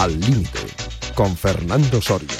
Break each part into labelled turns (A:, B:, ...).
A: Al Límite, con Fernando Soria.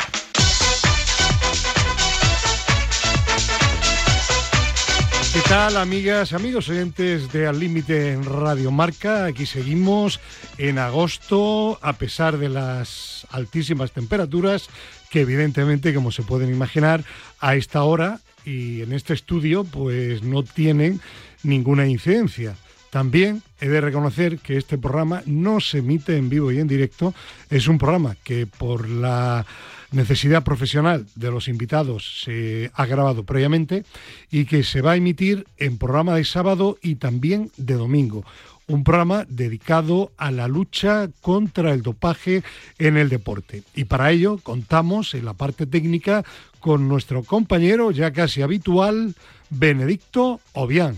B: ¿Qué tal, amigas, amigos oyentes de Al Límite en Radio Marca? Aquí seguimos en agosto, a pesar de las altísimas temperaturas, que evidentemente, como se pueden imaginar, a esta hora y en este estudio, pues no tienen ninguna incidencia. También he de reconocer que este programa no se emite en vivo y en directo. Es un programa que por la necesidad profesional de los invitados se ha grabado previamente y que se va a emitir en programa de sábado y también de domingo. Un programa dedicado a la lucha contra el dopaje en el deporte. Y para ello contamos en la parte técnica con nuestro compañero ya casi habitual, Benedicto Obián.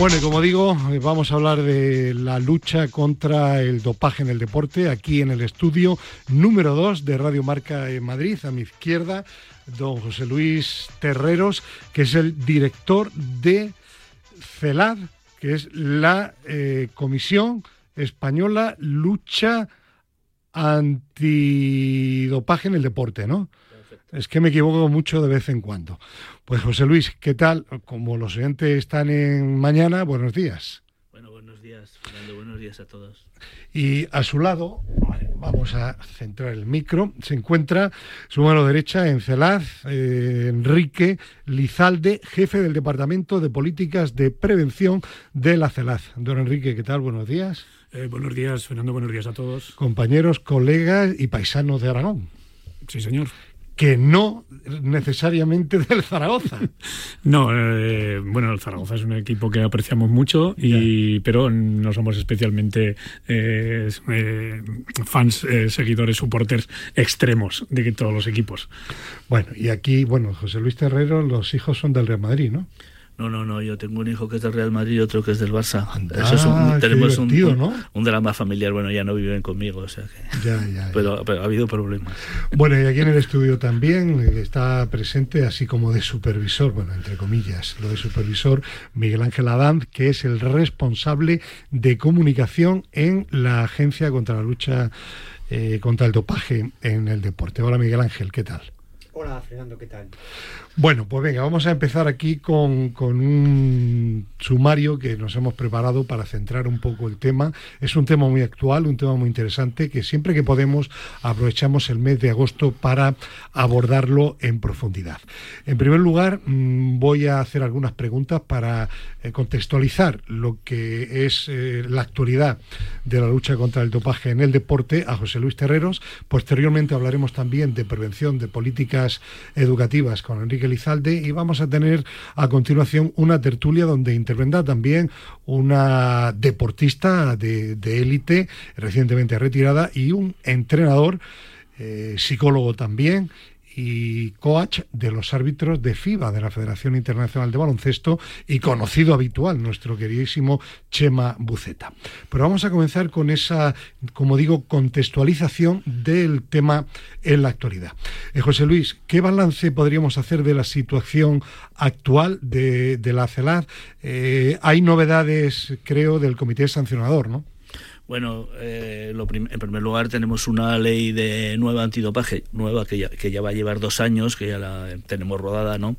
B: Bueno, y como digo, eh, vamos a hablar de la lucha contra el dopaje en el deporte aquí en el estudio número 2 de Radio Marca en Madrid. A mi izquierda, don José Luis Terreros, que es el director de CELAD, que es la eh, Comisión Española Lucha Antidopaje en el Deporte, ¿no? Es que me equivoco mucho de vez en cuando. Pues José Luis, ¿qué tal? Como los oyentes están en mañana, buenos días.
C: Bueno, buenos días, Fernando, buenos días a todos.
B: Y a su lado, vamos a centrar el micro, se encuentra su mano derecha en Celaz, eh, Enrique Lizalde, jefe del Departamento de Políticas de Prevención de la CELAZ. Don Enrique, ¿qué tal? Buenos días.
D: Eh, buenos días, Fernando, buenos días a todos.
B: Compañeros, colegas y paisanos de Aragón.
D: Sí, señor
B: que no necesariamente del Zaragoza.
D: No, eh, bueno, el Zaragoza es un equipo que apreciamos mucho, y, pero no somos especialmente eh, eh, fans, seguidores, supporters extremos de todos los equipos.
B: Bueno, y aquí, bueno, José Luis Terrero, los hijos son del Real Madrid, ¿no?
C: No, no, no, yo tengo un hijo que es del Real Madrid y otro que es del Barça.
B: Eso es un, tenemos un,
C: un, drama familiar, bueno, ya no viven conmigo, o sea que...
B: Ya, ya,
C: pero, pero, ha habido problemas.
B: Bueno, y aquí en el estudio también está presente, así como de supervisor, bueno, entre comillas, lo de supervisor, Miguel Ángel Adán, que es el responsable de comunicación en la Agencia contra la Lucha eh, contra el Dopaje en el Deporte. Hola Miguel Ángel, ¿qué tal?
E: Hola Fernando, ¿qué tal?
B: Bueno, pues venga, vamos a empezar aquí con, un sumario que nos hemos preparado para centrar un poco el tema. Es un tema muy actual, un tema muy interesante que siempre que podemos aprovechamos el mes de agosto para abordarlo en profundidad. En primer lugar, mm, voy a hacer algunas preguntas para eh, contextualizar lo que es eh, la actualidad de la lucha contra el dopaje en el deporte a José Luis Terreros. Posteriormente hablaremos también de prevención de políticas educativas con Enrique Y vamos a tener a continuación una tertulia donde intervendrá también una deportista de élite recientemente retirada y un entrenador, eh, psicólogo también y coach de los árbitros de FIBA, de la Federación Internacional de Baloncesto, y conocido habitual, nuestro queridísimo Chema Buceta. Pero vamos a comenzar con esa, como digo, contextualización del tema en la actualidad. Eh, José Luis, ¿qué balance podríamos hacer de la situación actual de, la CELAD? Eh, hay novedades, creo, del comité sancionador, ¿no?
C: Bueno, eh, en primer lugar tenemos una ley de nueva antidopaje, nueva que ya, que ya va a llevar dos años, que ya la tenemos rodada, ¿no?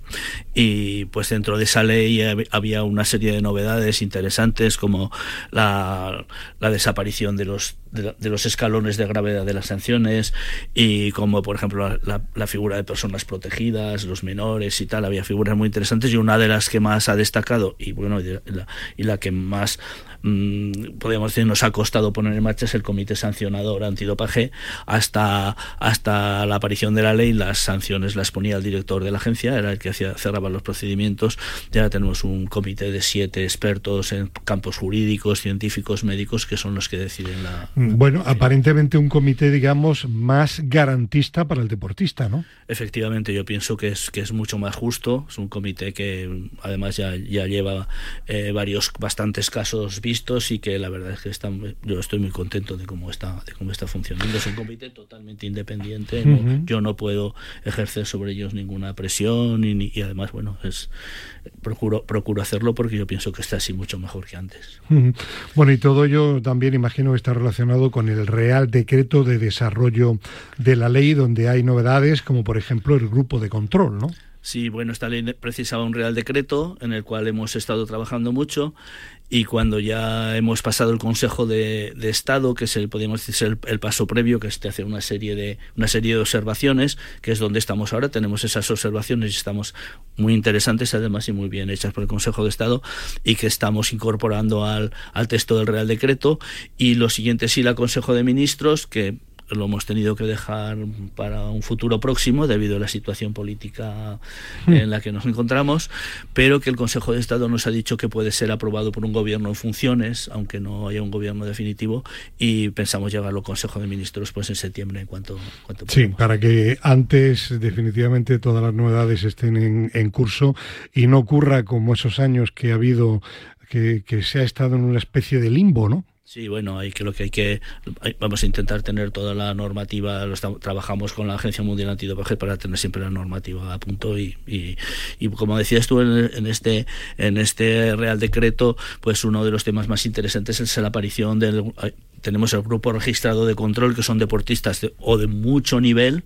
C: Y pues dentro de esa ley había una serie de novedades interesantes como la, la desaparición de los de, los escalones de gravedad de las sanciones y como por ejemplo la, figura de personas protegidas, los menores y tal, había figuras muy interesantes y una de las que más ha destacado y bueno la, y la que más mmm, podríamos decir nos ha costado poner en marcha es el comité sancionador antidopaje hasta hasta la aparición de la ley las sanciones las ponía el director de la agencia era el que hacía cerraba los procedimientos ya tenemos un comité de siete expertos en campos jurídicos científicos médicos que son los que deciden la
B: Mm, bueno, aparentemente un comité, digamos, más garantista para el deportista, ¿no?
C: Efectivamente, yo pienso que es, que es mucho más justo. Es un comité que además ya, ya lleva eh, varios, bastantes casos y que la verdad es que están, yo estoy muy contento de cómo está, de cómo está funcionando. Es un comité totalmente independiente. yo no puedo ejercer sobre ellos ninguna presión y, y, además, bueno, es procuro procuro hacerlo porque yo pienso que está así mucho mejor que antes.
B: Bueno, y todo ello también imagino que está relacionado con el Real Decreto de Desarrollo de la Ley, donde hay novedades como por ejemplo el grupo de control, ¿no?
C: Sí, bueno, esta ley precisaba un real decreto en el cual hemos estado trabajando mucho y cuando ya hemos pasado el Consejo de, Estado, que es el, podríamos decir, el, paso previo, que es hacer una serie de una serie de observaciones, que es donde estamos ahora, tenemos esas observaciones y estamos muy interesantes además y muy bien hechas por el Consejo de Estado y que estamos incorporando al, al texto del Real Decreto. Y lo siguiente sí el Consejo de Ministros que lo hemos tenido que dejar para un futuro próximo debido a la situación política hmm. en la que nos encontramos, pero que el Consejo de Estado nos ha dicho que puede ser aprobado por un gobierno en funciones, aunque no haya un gobierno definitivo, y pensamos llevarlo al Consejo de Ministros pues en septiembre en cuanto, cuanto
B: Sí, para que antes definitivamente todas las novedades estén en, en curso y no ocurra como esos años que ha habido que, que se ha estado en una especie de limbo, ¿no?
C: Sí, bueno, hay que lo que hay que vamos a intentar tener toda la normativa, trabajamos con la Agencia Mundial Antidopaje para tener siempre la normativa a punto y, y, como decías tú en, este en este Real Decreto, pues uno de los temas más interesantes es la aparición del tenemos el grupo registrado de control que son deportistas o de mucho nivel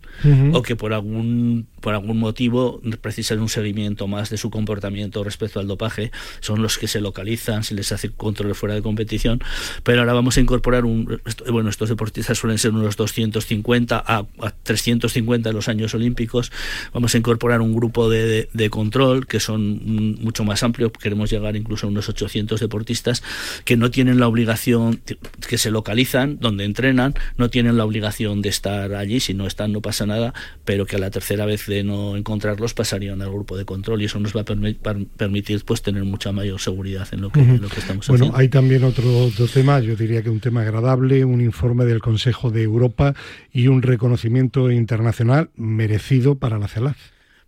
C: o que por algún por algún motivo precisan un seguimiento más de su comportamiento respecto al dopaje. Son los que se localizan si les hace control fuera de competición. Pero ahora vamos a incorporar un bueno estos deportistas suelen ser unos 250 a, 350 en los años olímpicos. Vamos a incorporar un grupo de, de, control que son mucho más amplio queremos llegar incluso a unos 800 deportistas que no tienen la obligación que se lo localizan, donde entrenan, no tienen la obligación de estar allí, si no están no pasa nada, pero que a la tercera vez de no encontrarlos pasarían al grupo de control y eso nos va a permitir pues tener mucha mayor seguridad en lo que, lo que estamos
B: bueno,
C: haciendo.
B: Bueno, hay también otro, otro tema, yo diría que un tema agradable, un informe del Consejo de Europa y un reconocimiento internacional merecido para la CELAC.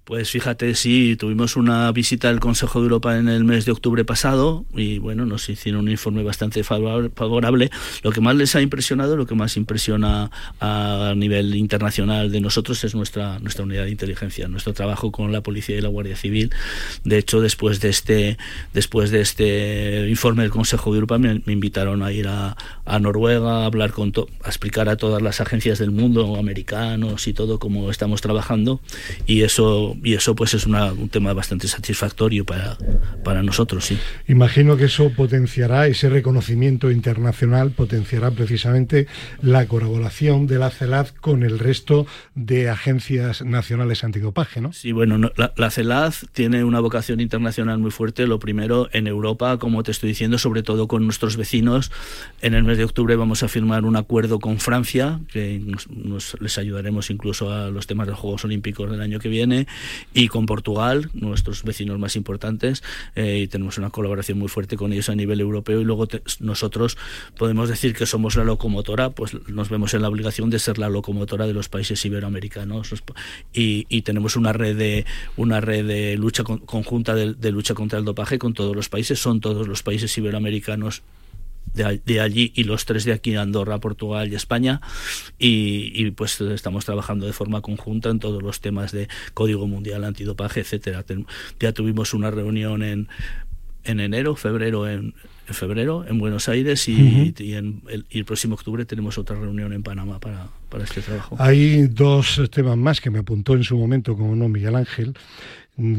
C: Pues fíjate, sí, tuvimos una visita del Consejo de Europa en el mes de octubre pasado y bueno, nos hicieron un informe bastante favorable. Lo que más les ha impresionado, lo que más impresiona a nivel internacional de nosotros es nuestra, nuestra unidad de inteligencia, nuestro trabajo con la policía y la Guardia Civil. De hecho, después de este, después de este informe del Consejo de Europa me, invitaron a ir a, Noruega a hablar con a explicar a todas las agencias del mundo, americanos y todo, cómo estamos trabajando y eso y eso pues es un tema bastante satisfactorio para, para nosotros, sí.
B: Imagino que eso potenciará, ese reconocimiento internacional potenciará precisamente la colaboración de la CELAD con el resto de agencias nacionales antidopaje, ¿no?
C: Sí, bueno, la, la CELAD tiene una vocación internacional muy fuerte, lo primero en Europa, como te estoy diciendo, sobre todo con nuestros vecinos. En el mes de octubre vamos a firmar un acuerdo con Francia, que nos, les ayudaremos incluso a los temas de los Juegos Olímpicos del año que viene y con Portugal, nuestros vecinos más importantes, eh, y tenemos una colaboración muy fuerte con ellos a nivel europeo y luego nosotros podemos decir que somos la locomotora, pues nos vemos en la obligación de ser la locomotora de los países iberoamericanos y, y tenemos una red de una red de lucha conjunta de lucha contra el dopaje con todos los países, son todos los países iberoamericanos de, allí y los tres de aquí, Andorra, Portugal y España. Y, pues estamos trabajando de forma conjunta en todos los temas de Código Mundial Antidopaje, etcétera. Ya tuvimos una reunión en, en enero, febrero, en, febrero en Buenos Aires y, en el, y, el, próximo octubre tenemos otra reunión en Panamá para, para este trabajo.
B: Hay dos temas más que me apuntó en su momento, como no Miguel Ángel,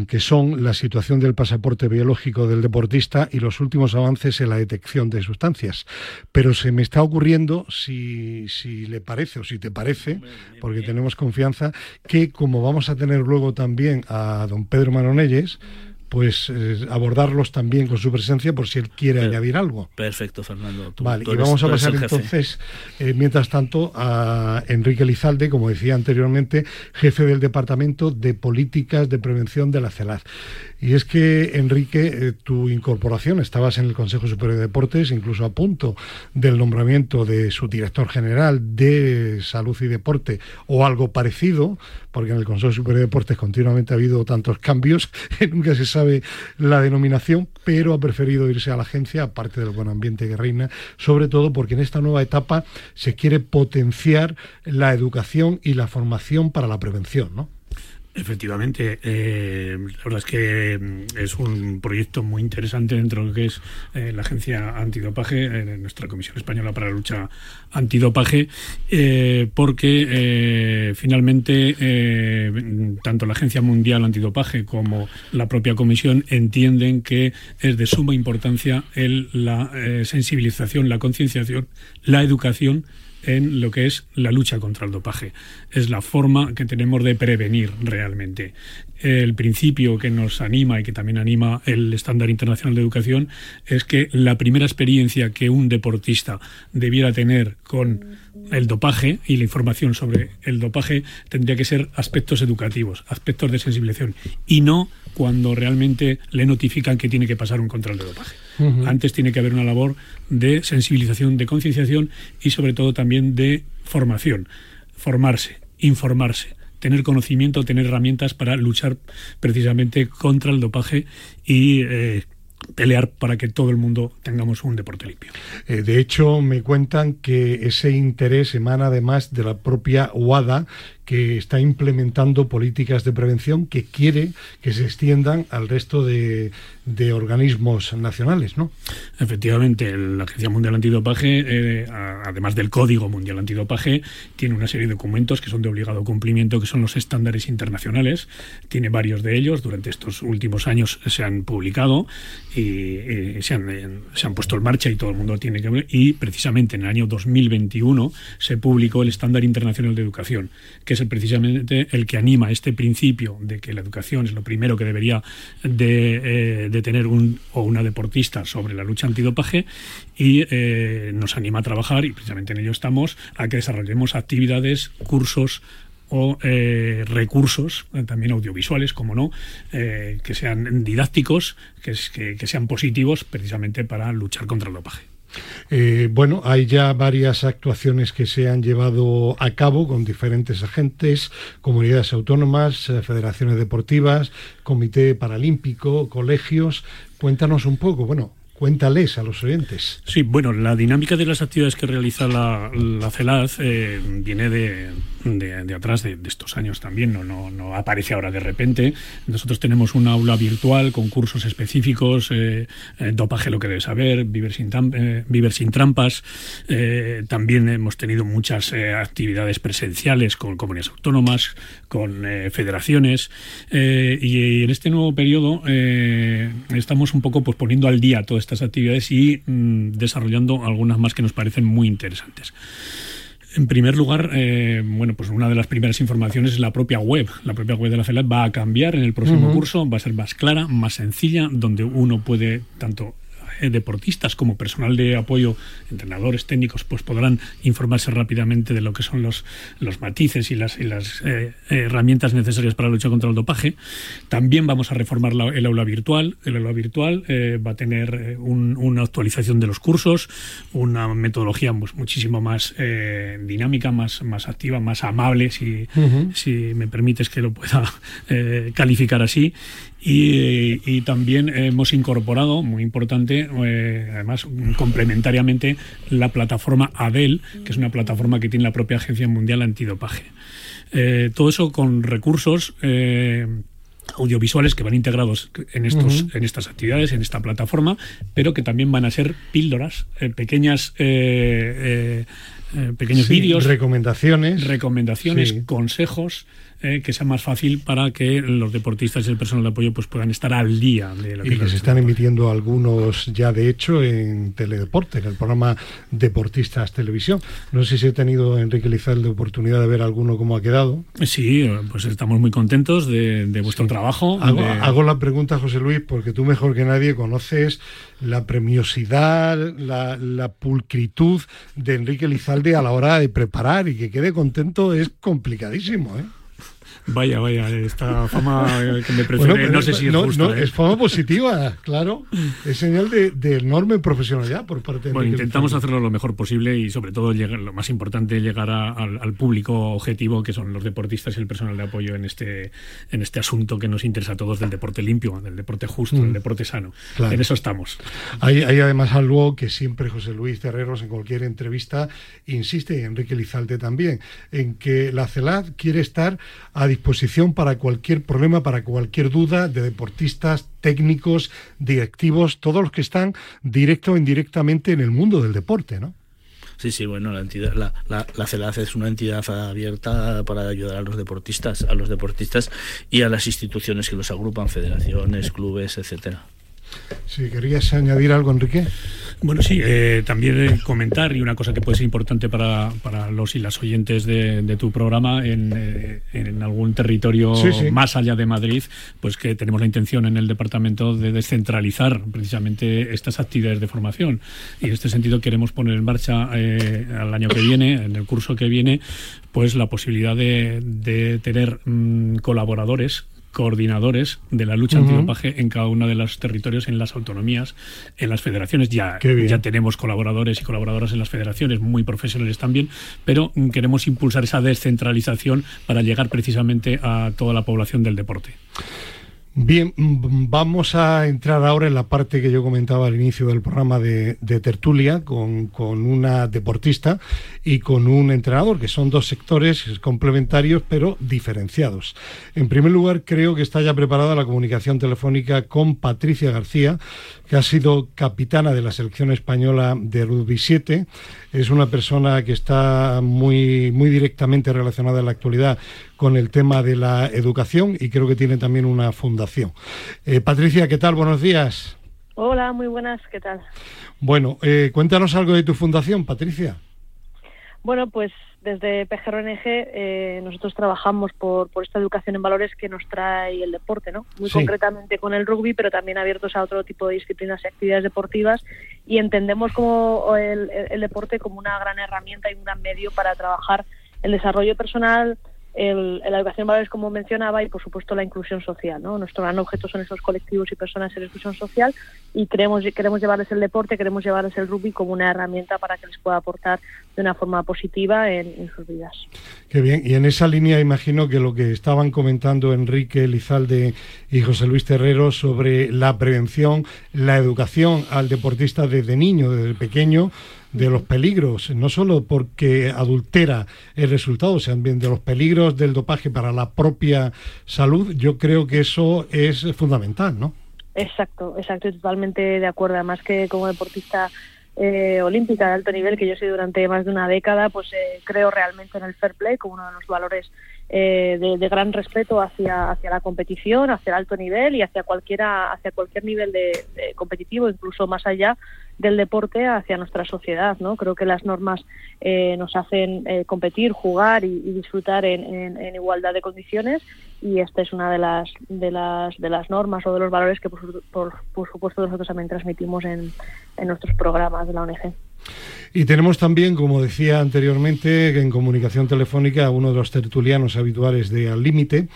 B: que son la situación del pasaporte biológico del deportista y los últimos avances en la detección de sustancias. Pero se me está ocurriendo, si, si le parece o si te parece, porque tenemos confianza, que como vamos a tener luego también a don Pedro Manonelles, pues eh, abordarlos también con su presencia por si él quiere añadir algo.
C: Perfecto, Fernando.
B: vale, y vamos a pasar entonces, eh, mientras tanto, a Enrique Lizalde, como decía anteriormente, jefe del Departamento de Políticas de Prevención de la CELAD. Y es que, Enrique, eh, tu incorporación, estabas en el Consejo Superior de Deportes, incluso a punto del nombramiento de su director general de Salud y Deporte o algo parecido, porque en el Consejo Superior de Deportes continuamente ha habido tantos cambios que nunca se sabe sabe la denominación, pero ha preferido irse a la agencia, aparte del buen ambiente que reina, sobre todo porque en esta nueva etapa se quiere potenciar la educación y la formación para la prevención, ¿no?
D: Efectivamente, eh, la verdad es que mm, es un proyecto muy interesante dentro de lo que es eh, la Agencia Antidopaje, eh, nuestra Comisión Española para la Lucha Antidopaje, porque finalmente tanto la Agencia Mundial Antidopaje como la propia Comisión entienden que es de suma importancia el, la sensibilización, la concienciación, la educación en lo que es la lucha contra el dopaje. Es la forma que tenemos de prevenir realmente. El principio que nos anima y que también anima el estándar internacional de educación es que la primera experiencia que un deportista debiera tener con el dopaje y la información sobre el dopaje tendría que ser aspectos educativos, aspectos de sensibilización y no cuando realmente le notifican que tiene que pasar un control de dopaje. Antes tiene que haber una labor de sensibilización, de concienciación y sobre todo también de formación. Formarse, informarse, tener conocimiento, tener herramientas para luchar precisamente contra el dopaje y eh, pelear para que todo el mundo tengamos un deporte limpio.
B: Eh, de hecho, me cuentan que ese interés emana además de la propia UADA, que está implementando políticas de prevención que quiere que se extiendan al resto de, organismos nacionales, ¿no?
D: Efectivamente, la Agencia Mundial Antidopaje, eh, además del Código Mundial Antidopaje, tiene una serie de documentos que son de obligado cumplimiento, que son los estándares internacionales. Tiene varios de ellos, durante estos últimos años se han publicado y, se, han, se, han, puesto en marcha y todo el mundo tiene que ver. Y precisamente en el año 2021 se publicó el Estándar Internacional de Educación, que es precisamente el que anima este principio de que la educación es lo primero que debería de, eh, tener un o una deportista sobre la lucha antidopaje y eh, nos anima a trabajar, y precisamente en ello estamos, a que desarrollemos actividades, cursos, o eh, recursos, también audiovisuales, como no, que sean didácticos, que, que sean positivos precisamente para luchar contra el dopaje.
B: Eh, bueno, hay ya varias actuaciones que se han llevado a cabo con diferentes agentes, comunidades autónomas, eh, federaciones deportivas, comité paralímpico, colegios. Cuéntanos un poco, bueno, Cuéntales a los oyentes.
D: Sí, bueno, la dinámica de las actividades que realiza la, la CELAD eh, viene de, de, atrás de, estos años también, no, no, no, aparece ahora de repente. Nosotros tenemos una aula virtual con cursos específicos, eh, eh, dopaje lo que debe saber, vivir sin, vivir sin trampas. también hemos tenido muchas actividades presenciales con comunidades autónomas, con federaciones. y en este nuevo periodo estamos un poco pues, poniendo al día todo estas actividades y mm, desarrollando algunas más que nos parecen muy interesantes. En primer lugar, eh, bueno, pues una de las primeras informaciones es la propia web. La propia web de la CELAT va a cambiar en el próximo curso, va a ser más clara, más sencilla, donde uno puede tanto deportistas como personal de apoyo, entrenadores técnicos, pues podrán informarse rápidamente de lo que son los, los matices y las, las eh, herramientas necesarias para la lucha contra el dopaje. También vamos a reformar el aula virtual. El aula virtual eh, va a tener una actualización de los cursos, una metodología pues, muchísimo más dinámica, más, más activa, más amable, si, si me permites que lo pueda calificar así. Y, también hemos incorporado, muy importante, eh, además complementariamente, la plataforma ADEL, que es una plataforma que tiene la propia Agencia Mundial Antidopaje. Eh, todo eso con recursos eh, audiovisuales que van integrados en estos en estas actividades en esta plataforma pero que también van a ser píldoras pequeñas pequeños vídeos
B: recomendaciones.
D: recomendaciones consejos eh, que sea más fácil para que los deportistas y el personal de apoyo pues puedan estar al día de
B: lo que y que se están emitiendo algunos ya de hecho en Teledeporte, en el programa Deportistas Televisión. No sé si he tenido Enrique Lizalde oportunidad de ver alguno cómo ha quedado.
D: Sí, pues estamos muy contentos de, vuestro trabajo.
B: Hago, la pregunta, José Luis, porque tú mejor que nadie conoces la premiosidad, la, la pulcritud de Enrique Lizalde a la hora de preparar y que quede contento es complicadísimo, ¿eh?
D: Vaya, vaya, esta fama que me prefiere, no sé si es justa.
B: ¿eh? Es fama positiva, claro. Es señal de, enorme profesionalidad por parte de
D: Bueno, intentamos hacerlo lo mejor posible y sobre todo llegar, lo más importante, llegar al, público objetivo que son los deportistas y el personal de apoyo en este, en este asunto que nos interesa a todos del deporte limpio, del deporte justo, del mm. deporte sano. En eso estamos.
B: Hay, hay además algo que siempre José Luis Terreros en cualquier entrevista insiste, y Enrique Lizalde también, en que la CELAD quiere estar a disposición para cualquier problema, para cualquier duda de deportistas, técnicos, directivos, todos los que están directo o indirectamente en el mundo del deporte, ¿no?
C: Sí, sí, bueno, la entidad, la, la, la CELAD es una entidad abierta para ayudar a los deportistas, a los deportistas y a las instituciones que los agrupan, federaciones, clubes, etcétera.
B: Si querías añadir algo, Enrique.
D: Bueno, sí, eh, también eh, comentar, y una cosa que puede ser importante para, para los y las oyentes de, tu programa, en, eh, en, algún territorio más allá de Madrid, pues que tenemos la intención en el departamento de descentralizar precisamente estas actividades de formación. Y en este sentido queremos poner en marcha al año que viene, en el curso que viene, pues la posibilidad de, de tener mm, colaboradores coordinadores de la lucha antidopaje en cada uno de los territorios, en las autonomías, en las federaciones. Ya, ya tenemos colaboradores y colaboradoras en las federaciones, muy profesionales también, pero queremos impulsar esa descentralización para llegar precisamente a toda la población del deporte.
B: Bien, vamos a entrar ahora en la parte que yo comentaba al inicio del programa de, tertulia con, con, una deportista y con un entrenador, que son dos sectores complementarios pero diferenciados. En primer lugar, creo que está ya preparada la comunicación telefónica con Patricia García, que ha sido capitana de la selección española de rugby 7. Es una persona que está muy, muy directamente relacionada en la actualidad con el tema de la educación y creo que tiene también una fundación. Eh, Patricia, ¿qué tal? Buenos días.
E: Hola, muy buenas, ¿qué tal?
B: Bueno, eh, cuéntanos algo de tu fundación, Patricia.
E: Bueno, pues desde PGRNG eh, nosotros trabajamos por, por esta educación en valores que nos trae el deporte, ¿no? Muy concretamente con el rugby, pero también abiertos a otro tipo de disciplinas y actividades deportivas y entendemos como el, el deporte como una gran herramienta y un gran medio para trabajar el desarrollo personal, el, la educación de valores, como mencionaba, y por supuesto la inclusión social. ¿no? Nuestro gran objeto son esos colectivos y personas en inclusión social y queremos, queremos llevarles el deporte, queremos llevarles el rugby como una herramienta para que les pueda aportar de una forma positiva en, sus vidas.
B: Qué bien, y en esa línea imagino que lo que estaban comentando Enrique Lizalde y José Luis Terrero sobre la prevención, la educación al deportista desde niño, desde pequeño, de los peligros, no solo porque adultera el resultado, sino también de los peligros del dopaje para la propia salud, yo creo que eso es fundamental, ¿no?
E: Exacto, exacto, totalmente de acuerdo. Además que como deportista eh, olímpica de alto nivel, que yo soy durante más de una década, pues eh, creo realmente en el fair play como uno de los valores eh, de, gran respeto hacia, hacia la competición, hacia el alto nivel y hacia cualquiera, hacia cualquier nivel de competitivo, incluso más allá del deporte hacia nuestra sociedad. ¿no? Creo que las normas eh, nos hacen eh, competir, jugar y, disfrutar en, igualdad de condiciones y esta es una de las, de las, de las normas o de los valores que por, por, supuesto nosotros también transmitimos en, en nuestros programas de la ONG.
B: Y tenemos también, como decía anteriormente, en comunicación telefónica a uno de los tertulianos habituales de Al Límite,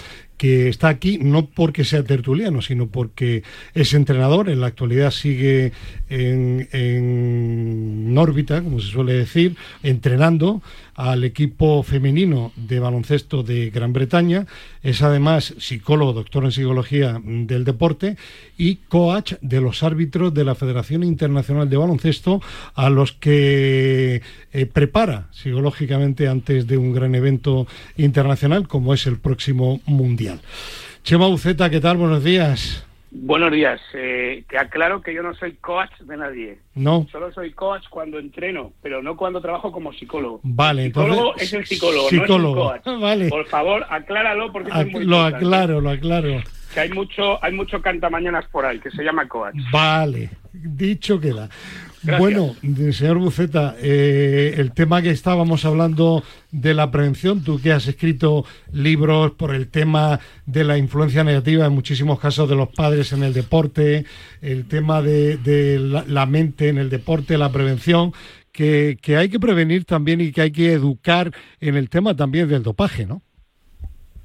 B: que está aquí no porque sea tertuliano, sino porque es entrenador, en la actualidad sigue en, en órbita, como se suele decir, entrenando al equipo femenino de baloncesto de Gran Bretaña, es además psicólogo, doctor en psicología del deporte y coach de los árbitros de la Federación Internacional de Baloncesto, a los que eh, prepara psicológicamente antes de un gran evento internacional como es el próximo Mundial. Chema Buceta, ¿qué tal? Buenos días.
F: Buenos días. Eh, te aclaro que yo no soy coach de nadie.
B: No.
F: Solo soy coach cuando entreno, pero no cuando trabajo como psicólogo.
B: Vale,
F: el psicólogo es el psicólogo,
B: psicólogo.
F: no es el coach. Vale. Por favor, acláralo porque es muy
B: Lo aclaro, lo aclaro.
F: Que hay mucho, hay mucho cantamañanas por ahí que se llama coach.
B: Vale, dicho queda. Bueno, señor Buceta, eh, el tema que estábamos hablando de la prevención, tú que has escrito libros por el tema de la influencia negativa en muchísimos casos de los padres en el deporte, el tema de, la, mente en el deporte, la prevención, que, que hay que prevenir también y que hay que educar en el tema también del dopaje, ¿no?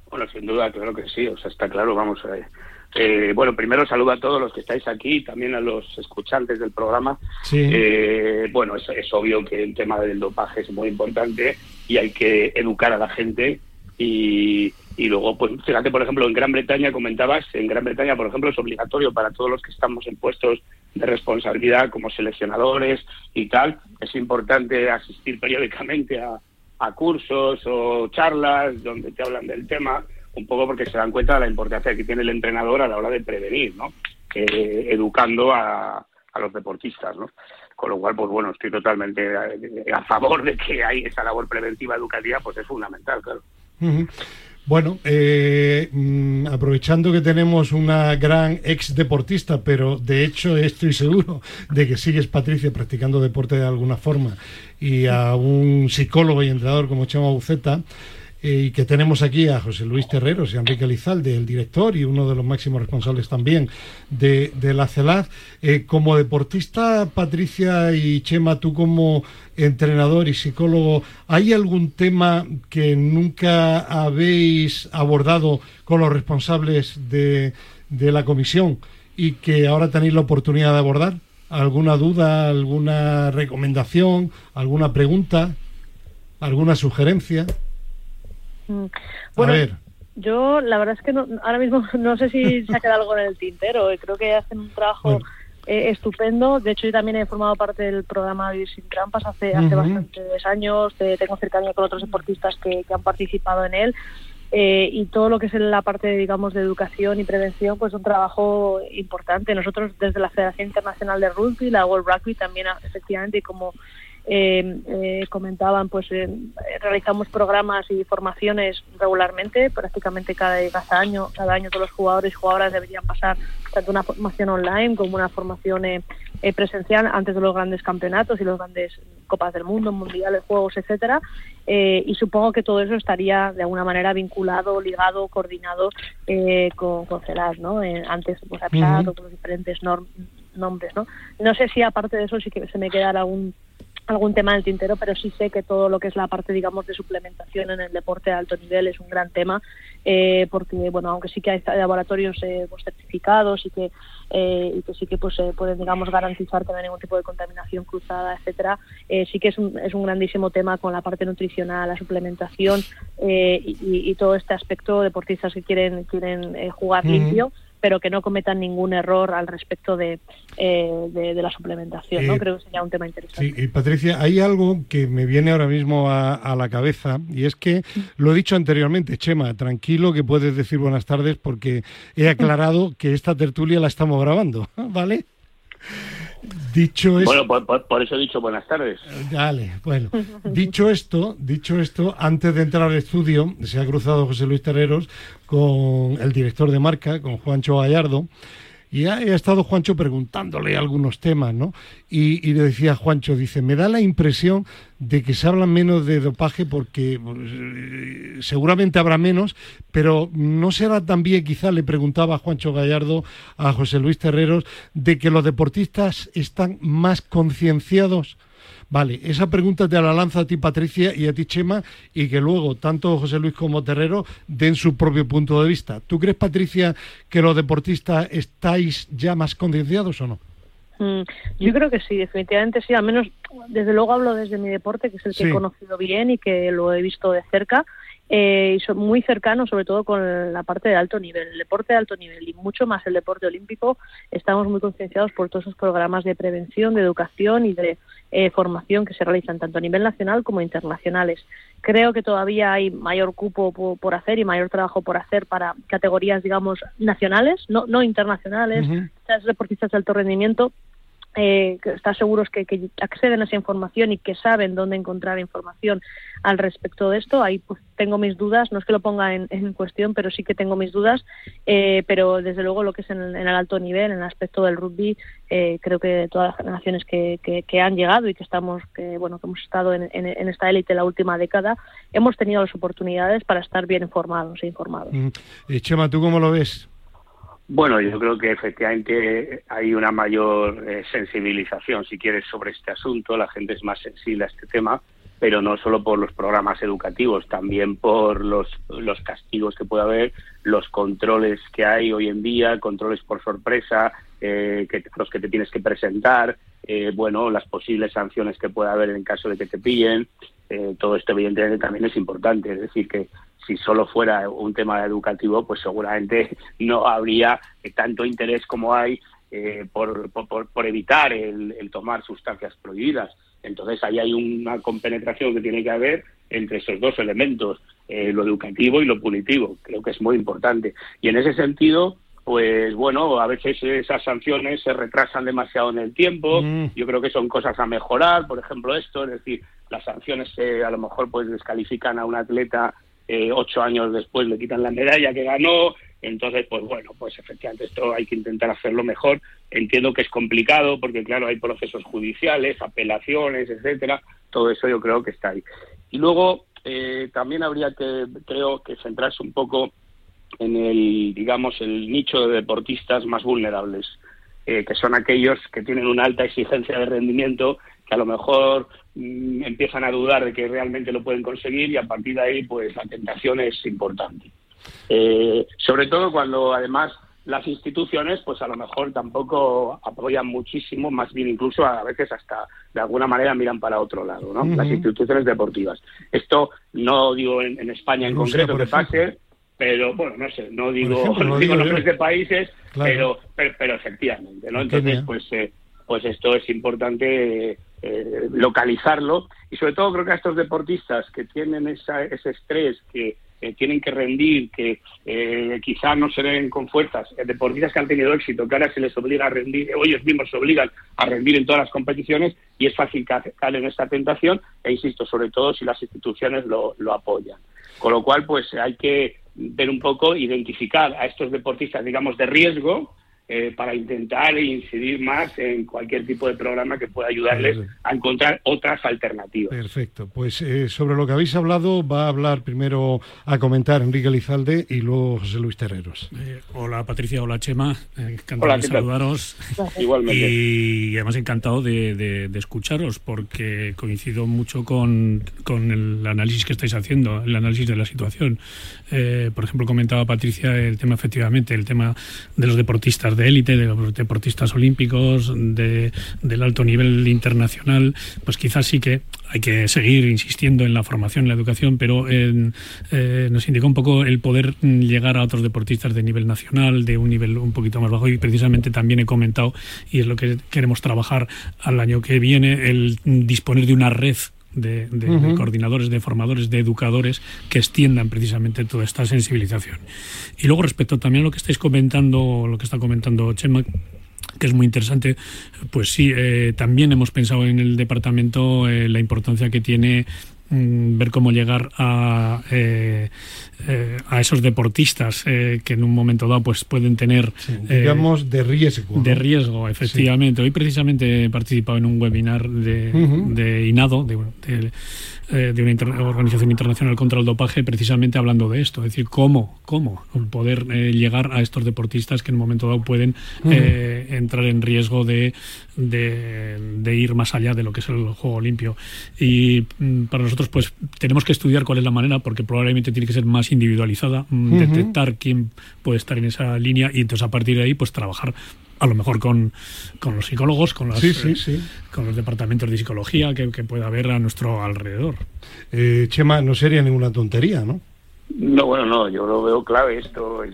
F: Bueno, sin duda, claro que sí, o sea, está claro, vamos a ver. Eh, bueno, primero saludo a todos los que estáis aquí, también a los escuchantes del programa. Eh, bueno, es, es, obvio que el tema del dopaje es muy importante y hay que educar a la gente y, y luego, pues fíjate, por ejemplo, en Gran Bretaña comentabas, en Gran Bretaña, por ejemplo, es obligatorio para todos los que estamos en puestos de responsabilidad como seleccionadores y tal. Es importante asistir periódicamente a, a cursos o charlas donde te hablan del tema un poco porque se dan cuenta de la importancia que tiene el entrenador a la hora de prevenir, ¿no? Eh, educando a, a, los deportistas, ¿no? Con lo cual, pues bueno, estoy totalmente a, favor de que hay esa labor preventiva educativa, pues es fundamental, claro.
B: Bueno, eh, mm, aprovechando que tenemos una gran ex deportista, pero de hecho estoy seguro de que sigues, Patricia, practicando deporte de alguna forma, y a un psicólogo y entrenador como Chema Buceta, eh, y que tenemos aquí a José Luis Terreros y a Enrique Lizalde, el director y uno de los máximos responsables también de, la CELAD. Eh, como deportista, Patricia y Chema, tú como entrenador y psicólogo, ¿hay algún tema que nunca habéis abordado con los responsables de, de la comisión y que ahora tenéis la oportunidad de abordar? ¿Alguna duda, alguna recomendación, alguna pregunta, alguna sugerencia?
E: Mm. Bueno, yo la verdad es que no, ahora mismo no sé si se ha quedado algo en el tintero. Creo que hacen un trabajo eh, estupendo. De hecho, yo también he formado parte del programa Vivir sin Trampas hace, hace bastantes años. tengo cercanía con otros deportistas que, han participado en él. Eh, y todo lo que es la parte, digamos, de educación y prevención, pues es un trabajo importante. Nosotros desde la Federación Internacional de Rugby, la World Rugby, también efectivamente, como eh, eh, comentaban, pues eh, realizamos programas y formaciones regularmente, prácticamente cada, cada año, cada año todos los jugadores y jugadoras deberían pasar tanto una formación online como una formación eh, presencial antes de los grandes campeonatos y los grandes copas del mundo, mundiales, juegos, etcétera. y supongo que todo eso estaría de alguna manera vinculado, ligado, coordinado con, con CELAS, ¿no? antes, pues, a pesar con los diferentes nombres, ¿no? No sé si aparte de eso sí que se me queda algún algún tema en el tintero, pero sí sé que todo lo que es la parte, digamos, de suplementación en el deporte de alto nivel es un gran tema, eh, porque, bueno, aunque sí que hay laboratorios eh, pues, certificados y que, eh, y que sí que pues pueden, digamos, garantizar que no hay ningún tipo de contaminación cruzada, etcétera, sí que es un, es un grandísimo tema con la parte nutricional, la suplementación y, y, todo este aspecto, deportistas que quieren, quieren jugar limpio pero que no cometan ningún error al respecto de, eh, de, la suplementación. ¿no? Creo que sería un tema interesante.
B: Sí, y Patricia, hay algo que me viene ahora mismo a, a, la cabeza y es que lo he dicho anteriormente, Chema, tranquilo que puedes decir buenas tardes porque he aclarado que esta tertulia la estamos grabando, ¿vale? Dicho
F: esto, bueno, por, eso he dicho buenas tardes.
B: Dale, bueno. Dicho esto, dicho esto, antes de entrar al estudio, se ha cruzado José Luis Terreros con el director de marca, con Juancho Gallardo, y ha, estado Juancho preguntándole algunos temas, ¿no? Y, le decía Juancho, dice, me da la impresión de que se habla menos de dopaje porque pues, seguramente habrá menos, pero no será también, quizá le preguntaba a Juancho Gallardo, a José Luis Terreros, de que los deportistas están más concienciados Vale, esa pregunta te la lanza a ti, Patricia, y a ti, Chema, y que luego tanto José Luis como Terrero den su propio punto de vista. ¿Tú crees, Patricia, que los deportistas estáis ya más concienciados o no?
E: Mm, yo creo que sí, definitivamente sí. Al menos, desde luego hablo desde mi deporte, que es el que he conocido bien y que lo he visto de cerca eh, y son muy cercanos, sobre todo con la parte de alto nivel, el deporte de alto nivel y mucho más el deporte olímpico. Estamos muy concienciados por todos esos programas de prevención, de educación y de eh, formación que se realizan tanto a nivel nacional como internacionales. Creo que todavía hay mayor cupo por, hacer y mayor trabajo por hacer para categorías, digamos, nacionales, no, no internacionales, deportistas de alto rendimiento eh, estar seguros que, acceden a esa información y que saben dónde encontrar información al respecto de esto. Ahí pues, tengo mis dudas, no es que lo ponga en, cuestión, pero sí que tengo mis dudas. Eh, pero desde luego lo que es en, el alto nivel, en el aspecto del rugby, eh, creo que todas las generaciones que, que, han llegado y que estamos, que bueno, que hemos estado en, en esta élite la última década, hemos tenido las oportunidades para estar bien informados e informados.
B: Mm. Chema, ¿tú cómo lo ves?
F: Bueno, yo creo que efectivamente hay una mayor eh, sensibilización, si quieres, sobre este asunto. La gente es más sensible a este tema. pero no solo por los programas educativos, también por los, los castigos que puede haber, los controles que hay hoy en día, controles por sorpresa, eh, que, los que te tienes que presentar, eh, bueno, las posibles sanciones que pueda haber en caso de que te pillen. Eh, todo esto evidentemente también es importante, es decir, que si solo fuera un tema educativo, pues seguramente no habría tanto interés como hay por, por, por, evitar el, el tomar sustancias prohibidas. Entonces ahí hay una compenetración que tiene que haber entre esos dos elementos, eh, lo educativo y lo punitivo. Creo que es muy importante. Y en ese sentido, pues bueno, a veces esas sanciones se retrasan demasiado en el tiempo. Mm. Yo creo que son cosas a mejorar. Por ejemplo, esto, es decir, las sanciones a lo mejor pues descalifican a un atleta eh, ocho años después, le quitan la medalla que ganó. Entonces, pues bueno, pues efectivamente esto hay que intentar hacerlo mejor. Entiendo que es complicado porque, claro, hay procesos judiciales, apelaciones, etcétera. Todo eso yo creo que está ahí. Y luego eh, también habría que, creo, que centrarse un poco en el, digamos, el nicho de deportistas más vulnerables, eh, que son aquellos que tienen una alta exigencia de rendimiento, que a lo mejor mm, empiezan a dudar de que realmente lo pueden conseguir y a partir de ahí, pues la tentación es importante. Eh, sobre todo cuando además las instituciones pues a lo mejor tampoco apoyan muchísimo, más bien incluso a veces hasta de alguna manera miran para otro lado, ¿no? Las instituciones deportivas. Esto no digo en, España en concreto que pase, pero bueno, no sé, no digo, no digo nombres de países, pero, pero, efectivamente, ¿no? Entonces, pues eh, pues esto es importante eh, localizarlo y sobre todo creo que a estos deportistas que tienen esa, ese estrés, que tienen que rendir, que eh, quizá no se ven con fuerzas, eh, deportistas que han tenido éxito, que ahora se les obliga a rendir, o ellos mismos se obligan a rendir en todas las competiciones y es fácil caer en esta tentación e insisto, sobre todo si las instituciones lo, lo apoyan. Con lo cual, pues hay que ver un poco, identificar a estos deportistas, digamos, de riesgo, eh, para intentar incidir más en cualquier tipo de programa que pueda ayudarles a encontrar otras alternativas.
B: Perfecto. Pues eh, sobre lo que habéis hablado va a hablar primero a comentar Enrique Lizalde y luego José Luis Terreros.
D: Eh, hola Patricia, hola Chema, encantado de saludaros.
F: Igualmente.
D: Y, además encantado de, escucharos porque coincido mucho con, con, el análisis que estáis haciendo, el análisis de la situación. por ejemplo, comentaba Patricia el tema efectivamente, el tema de los deportistas de élite, de los deportistas olímpicos, de, del alto nivel internacional, pues quizás sí que hay que seguir insistiendo en la formación, en la educación, pero eh, nos indica un poco el poder llegar a otros deportistas de nivel nacional, de un nivel un poquito más bajo, y precisamente también he comentado, y es lo que queremos trabajar al año que viene, el disponer de una red de, coordinadores, de formadores, de educadores que extiendan precisamente toda esta sensibilización. Y luego respecto también a lo que estáis comentando, lo que está comentando Chema, que es muy interesante, pues sí, eh, también hemos pensado en el departamento eh, la importancia que tiene ver cómo llegar a, eh, a esos deportistas que en un momento dado pues pueden tener
B: digamos de riesgo
D: de riesgo efectivamente. Hoy precisamente he participado en un webinar de, de INADO de, de eh, de una organización internacional contra el dopaje precisamente hablando de esto, es decir, cómo, cómo poder eh, llegar a estos deportistas que en un momento dado pueden eh, entrar en riesgo de, de, ir más allá de lo que es el juego limpio. Y mm, para nosotros, pues tenemos que estudiar cuál es la manera, porque probablemente tiene que ser más individualizada, mm, detectar quién puede estar en esa línea y entonces a partir de ahí, pues trabajar a lo mejor con, con los psicólogos, con, las, eh, con los departamentos de psicología que, que, pueda haber a nuestro alrededor.
B: Eh, Chema, no sería ninguna tontería, ¿no?
F: No, bueno, no, yo lo veo clave esto, es,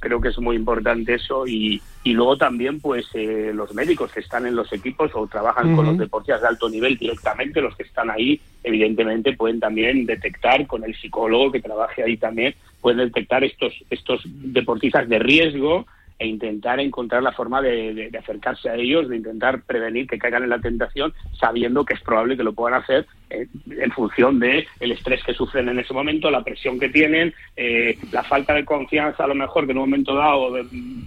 F: creo que es muy importante eso y, y luego también pues eh, los médicos que están en los equipos o trabajan con los deportistas de alto nivel directamente, los que están ahí, evidentemente pueden también detectar con el psicólogo que trabaje ahí también, pueden detectar estos, estos deportistas de riesgo e intentar encontrar la forma de, acercarse a ellos, de intentar prevenir que caigan en la tentación, sabiendo que es probable que lo puedan hacer eh, en función de el estrés que sufren en ese momento, la presión que tienen, eh, la falta de confianza a lo mejor que en un momento dado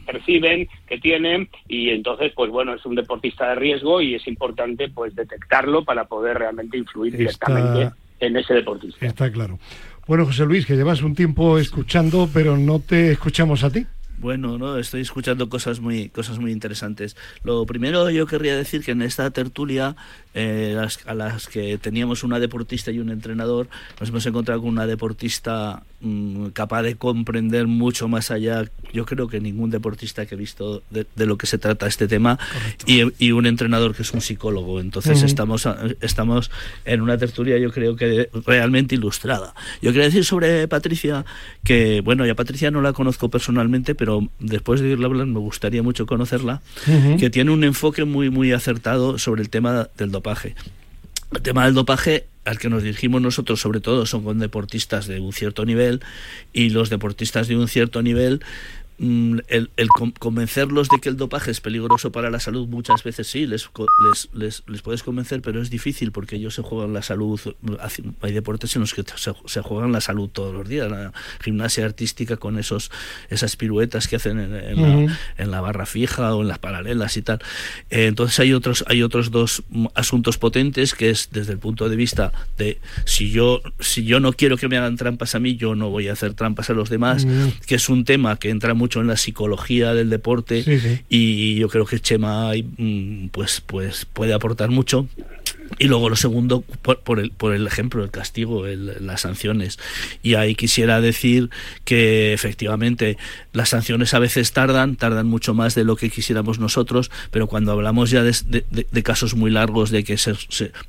F: perciben que tienen y entonces pues bueno es un deportista de riesgo y es importante pues detectarlo para poder realmente influir directamente en ese deportista.
B: Está claro. Bueno, José Luis, que llevas un tiempo escuchando, pero no te escuchamos a ti.
C: Bueno, no, estoy escuchando cosas muy, cosas muy interesantes. Lo primero yo querría decir que en esta tertulia eh, a las que teníamos una deportista y un entrenador, nos hemos encontrado con una deportista mm, capaz de comprender mucho más allá, yo creo que ningún deportista que he visto de, lo que se trata este tema, y, un entrenador que es un psicólogo. Entonces estamos, estamos en una tertulia, yo creo que realmente ilustrada. Yo quería decir sobre Patricia que, bueno, ya Patricia no la conozco personalmente, pero después de irla hablar me gustaría mucho conocerla, que tiene un enfoque muy, muy acertado sobre el tema del dopaje el tema del dopaje al que nos dirigimos nosotros sobre todo son con deportistas de un cierto nivel y los deportistas de un cierto nivel Mm, el, convencerlos de que el dopaje es peligroso para la salud muchas veces sí, les, les, les, puedes convencer, pero es difícil porque ellos se juegan la salud. Hay deportes en los que se, juegan la salud todos los días. La gimnasia artística con esos esas piruetas que hacen en, la, barra fija o en las paralelas y tal. Eh, entonces hay otros, hay otros dos asuntos potentes que es desde el punto de vista de si yo, si yo no quiero que me hagan trampas a mí, yo no voy a hacer trampas a los demás, que es un tema que entra muy mucho en la psicología del deporte y yo creo que Chema mm, pues, pues puede aportar mucho y luego lo segundo, por, el, por el ejemplo, el castigo, las sanciones. Y ahí quisiera decir que efectivamente las sanciones a veces tardan, tardan mucho más de lo que quisiéramos nosotros, pero cuando hablamos ya de, casos muy largos, de que, se,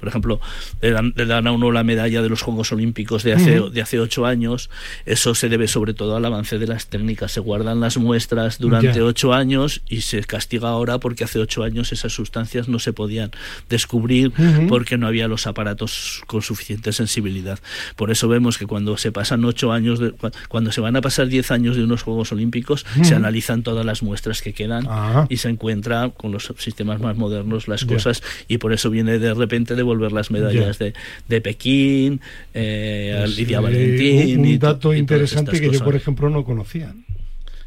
C: por ejemplo, le dan, a uno la medalla de los Juegos Olímpicos de hace, de hace ocho años, eso se debe sobre todo al avance de las técnicas. Se guardan las muestras durante ocho años y se castiga ahora porque hace ocho años esas sustancias no se podían descubrir porque no había los aparatos con suficiente sensibilidad. Por eso vemos que cuando se pasan ocho años, de, cuando se van a pasar diez años de unos Juegos Olímpicos, se analizan todas las muestras que quedan y se encuentra con los sistemas más modernos las cosas y por eso viene de repente devolver las medallas de, de, Pekín, eh, Lidia Valentín.
B: Un, dato interesante que yo, por ejemplo, no conocía.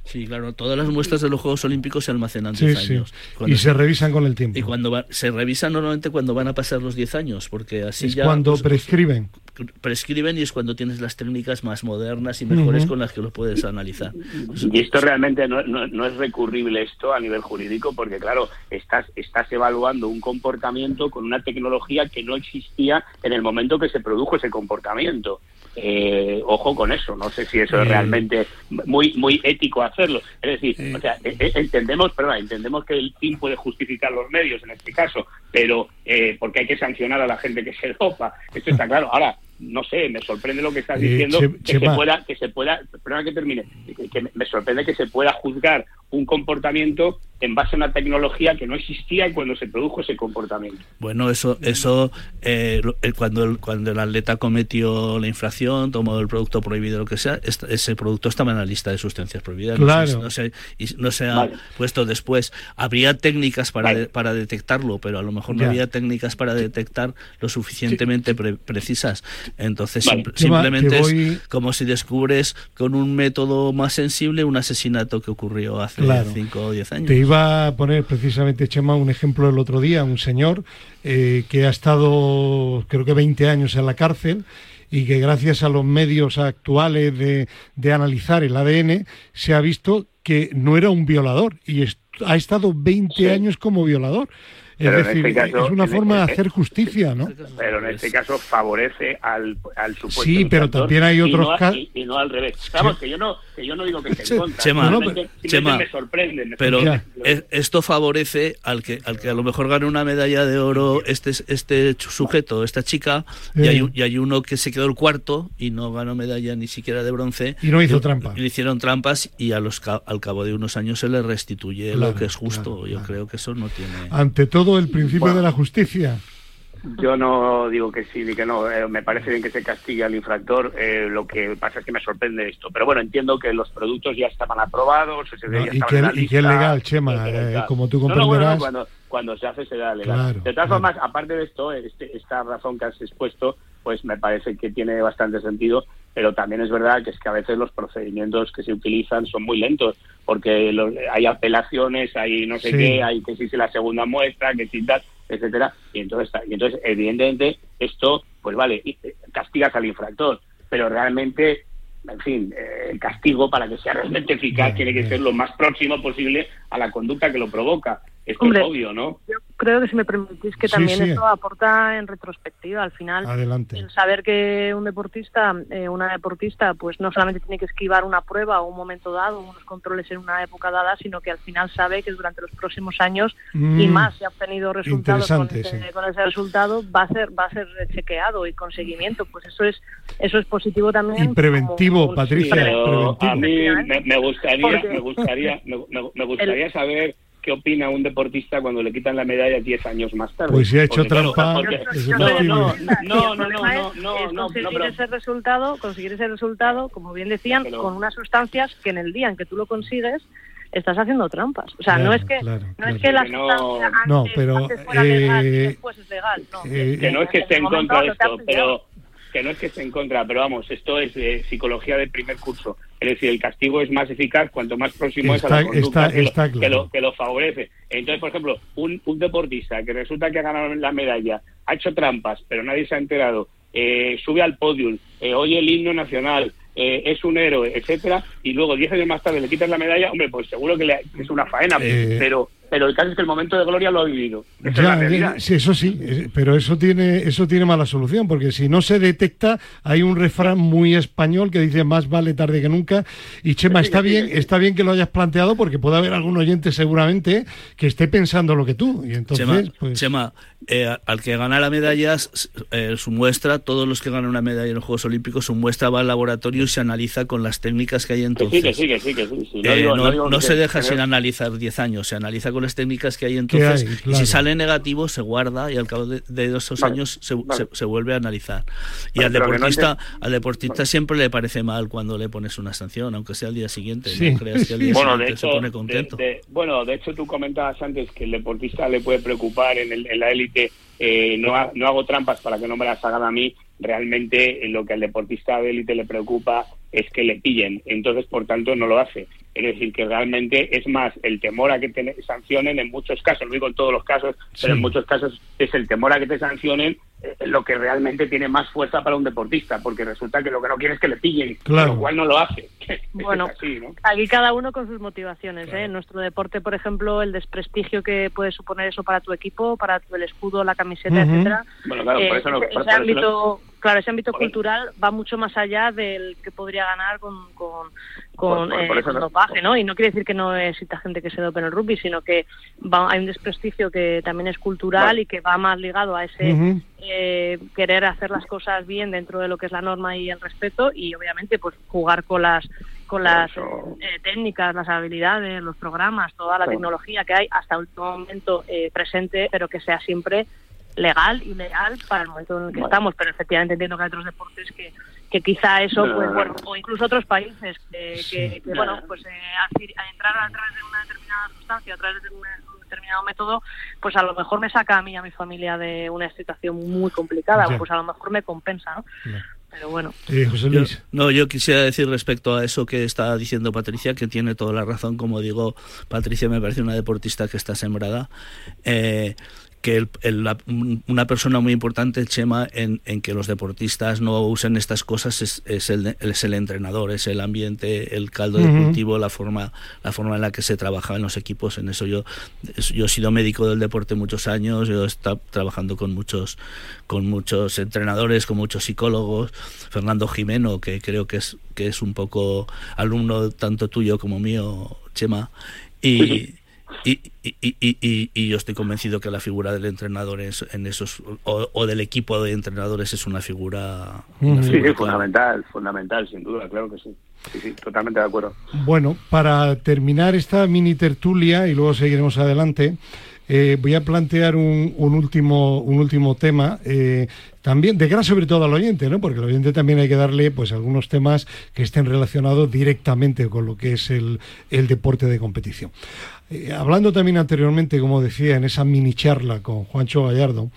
C: Sí, claro, todas las muestras de los Juegos Olímpicos se almacenan 10 años.
B: Y se, revisan con el tiempo.
C: Y cuando se revisan normalmente cuando van a pasar los 10 años, porque así
B: es
C: ya...
B: cuando pues, prescriben.
C: Prescriben y es cuando tienes las técnicas más modernas y mejores con las que lo puedes analizar.
F: Y esto realmente no, no, es recurrible esto a nivel jurídico, porque claro, estás, estás evaluando un comportamiento con una tecnología que no existía en el momento que se produjo ese comportamiento. Eh, ojo con eso, no sé si eso es realmente muy muy ético hacerlo. Es decir, o sea, e, e, entendemos, perdón, entendemos que el fin puede justificar los medios en este caso, pero eh, porque hay que sancionar a la gente que se dopa, esto está claro. Ahora, no sé, me sorprende lo que estás eh, diciendo, que, se pueda, que se pueda, perdona que termine, que me sorprende que se pueda juzgar un comportamiento en base a una tecnología que no existía cuando se produjo ese comportamiento.
C: Bueno, eso, eso eh, cuando, el, cuando el atleta cometió la infracción, tomó el producto prohibido, lo que sea, ese producto estaba en la lista de sustancias prohibidas.
B: Claro.
C: No se, no se ha puesto después. Habría técnicas para, para detectarlo, pero a lo mejor no había técnicas para detectar lo suficientemente precisas. Entonces, simplemente es como si descubres con un método más sensible un asesinato que ocurrió hace 5 o 10 años.
B: Iba a poner precisamente, Chema, un ejemplo el otro día, un señor eh, que ha estado creo que 20 años en la cárcel y que gracias a los medios actuales de, de analizar el ADN se ha visto que no era un violador y ha estado 20 años como violador. Es decir, este es una forma de hacer justicia, ¿no?
F: Pero en este caso favorece al, al supuesto.
B: Sí, pero también hay otros casos.
F: Y, no al revés. Vamos, que yo no, que yo no digo que esté en contra.
C: Chema, Chema, me sorprende. pero esto favorece al que, al que a lo mejor gane una medalla de oro este, este sujeto, esta chica, y, hay, y hay uno que se quedó el cuarto y no ganó medalla ni siquiera de bronce.
B: Y no hizo trampa.
C: Y le hicieron trampas y a los, al cabo de unos años se le restituye lo que es justo. yo creo que eso no tiene.
B: Ante todo el principio de la justicia?
F: Yo no digo que sí ni que no. Eh, me parece bien que se castigue al infractor. Eh, lo que pasa es que me sorprende esto. Pero bueno, entiendo que los productos ya estaban aprobados.
B: y, que, es legal, Chema, eh, como tú comprenderás.
F: cuando, cuando, se hace será legal. de todas formas, aparte de esto, este, esta razón que has expuesto, pues me parece que tiene bastante sentido pero también es verdad que es que a veces los procedimientos que se utilizan son muy lentos, porque hay apelaciones, hay no sé qué, hay que si se la segunda muestra, que si tal, etcétera, y entonces, y entonces evidentemente esto, pues vale, eh, castigas al infractor, pero realmente en fin, eh, el castigo para que sea realmente eficaz tiene que ser lo más próximo posible a la conducta que lo provoca. Esto es obvio, ¿no?
E: Creo que si me permitís que también esto aporta en retrospectiva. Al final, el saber que un deportista, eh, una deportista, pues no solamente tiene que esquivar una prueba o un momento dado, unos controles en una época dada, sino que al final sabe que durante los próximos años y mm. más si ha obtenido resultados con, ese resultado va a ser va a ser chequeado y con seguimiento. Pues eso es eso es positivo también.
B: Y preventivo, Patricia.
F: A mí me, gustaría me gustaría me gustaría saber qué opina un deportista cuando le quitan la medalla 10 años más tarde.
B: Pues si ha hecho trampa.
F: no, no, no, no, no, no,
E: conseguir ese resultado, conseguir ese resultado, como bien decían, con unas sustancias que en el día en que tú lo consigues estás haciendo trampas. O sea, no es que no es que la sustancia antes, no, pero, antes fuera legal y después es legal. No.
F: que no es que esté en contra de esto, pero que no es que esté en contra, pero vamos, esto es de psicología de primer curso. Es decir, el castigo es más eficaz cuanto más próximo es a la conducta que, lo, que, lo, favorece. Entonces, por ejemplo, un, un, deportista que resulta que ha ganado la medalla, ha hecho trampas, pero nadie se ha enterado, eh, sube al podium, eh, oye el himno nacional, eh, es un héroe, etcétera, y luego 10 años más tarde le quitas la medalla, hombre, pues seguro que, le, es una faena, pero pero el caso es que el momento de gloria lo ha vivido.
B: sí, eso sí, eh, pero eso tiene, eso tiene mala solución, porque si no se detecta, hay un refrán muy español que dice más vale tarde que nunca. Y Chema, está bien, está bien que lo hayas planteado, porque puede haber algún oyente seguramente que esté pensando lo que tú. Y entonces,
C: Chema, pues eh, al que gana la medalla, eh, su muestra, todos los que ganan una medalla en los Juegos Olímpicos, su muestra va al laboratorio y se analiza con las técnicas que hay entonces.
F: Sí, que sí, que sí,
C: No, se deja sin analizar 10 años, se analiza con las técnicas que hay entonces y si sale negativo se guarda y al cabo de, de esos años se, se, vuelve a analizar. Y al deportista al deportista siempre le parece mal cuando le pones una sanción aunque sea al día siguiente no creas que al día bueno, siguiente se pone contento.
F: bueno de hecho tú comentabas antes que el deportista le puede preocupar en, el, en la élite eh, no, no hago trampas para que no me las hagan a mí realmente lo que al deportista de élite le preocupa es que le pillen entonces por tanto no lo hace es decir, que realmente es más el temor a que te sancionen en muchos casos, no digo en todos los casos, pero en muchos casos es el temor a que te sancionen eh, lo que realmente tiene más fuerza para un deportista, porque resulta que lo que no quiere es que le pillen, lo cual no lo hace.
E: Bueno, aquí cada uno con sus motivaciones. ¿eh? En nuestro deporte, por ejemplo, el desprestigio que puede suponer eso para tu equipo, para el escudo, la camiseta, etcétera.
F: Bueno, claro, por eso no,
E: ese, ámbito, claro, ese ámbito cultural va mucho más allá del que podría ganar con, con, con eh, dopaje, ¿no? Y no quiere decir que no exista gente que se dope en el rugby, sino que va, hay un desprestigio que también es cultural y que va más ligado a ese eh, querer hacer las cosas bien dentro de lo que es la norma y el respeto y obviamente pues jugar con las con las eh, técnicas, las habilidades, los programas, toda la tecnología que hay hasta el último momento eh, presente, pero que sea siempre legal y leal para el momento en el que estamos. Pero efectivamente entiendo que hay otros deportes que, que quizá eso, pues bueno, o incluso otros países que, bueno, pues a entrar a través de una determinada sustancia, a través de una, determinado método, pues a lo mejor me saca a mí y a mi familia de una situación muy complicada, pues a lo mejor me compensa, ¿no? Pero bueno.
C: Yo, no, yo quisiera decir respecto a eso que está diciendo Patricia, que tiene toda la razón. Como digo, Patricia me parece una deportista que está sembrada. Eh, que una persona muy importante, Chema, en, en, que los deportistas no usen estas cosas es, es, el, es el entrenador, es el ambiente, el caldo de cultivo, la forma, la forma en la que se trabaja en los equipos. En eso yo, yo he sido médico del deporte muchos años, yo he estado trabajando con muchos, con muchos entrenadores, con muchos psicólogos. Fernando Jimeno, que creo que es, que es un poco alumno tanto tuyo como mío, Chema. Y, y, y, y, y, yo estoy convencido que la figura del entrenador es, en esos o, del equipo de entrenadores es una figura,
F: sí, fundamental, fundamental, sin duda, claro que sí. Sí, sí, totalmente de acuerdo.
B: Bueno, para terminar esta mini tertulia y luego seguiremos adelante, eh, voy a plantear un, un, último, un último tema, eh, también de cara sobre todo al oyente, ¿no? porque al oyente también hay que darle pues algunos temas que estén relacionados directamente con lo que es el, el deporte de competición. Eh, hablando también anteriormente, como decía, en esa mini charla con Juancho Gallardo,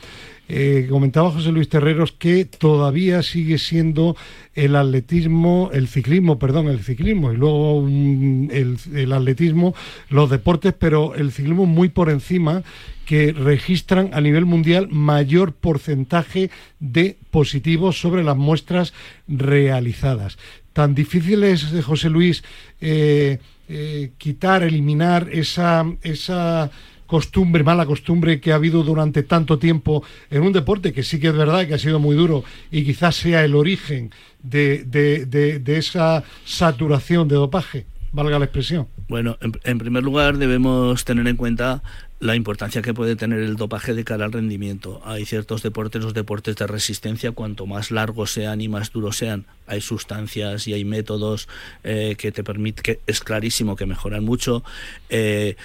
B: eh, comentaba José Luis Terreros que todavía sigue siendo el atletismo, el ciclismo, perdón, el ciclismo y luego el, atletismo, los deportes, pero el ciclismo muy por encima que registran a nivel mundial mayor porcentaje de positivos sobre las muestras realizadas. Tan difícil es, José Luis, eh, eh, quitar, eliminar esa, esa costumbre, mala costumbre que ha habido durante tanto tiempo en un deporte que sí que es verdad que ha sido muy duro y quizás sea el origen de, de esa saturación de dopaje, valga la expresión.
C: Bueno, en, primer lugar debemos tener en cuenta la importancia que puede tener el dopaje de cara al rendimiento. Hay ciertos deportes, los deportes de resistencia, cuanto más largos sean y más duros sean, hay sustancias y hay métodos eh, que te permiten, que es clarísimo que mejoran mucho. Eh,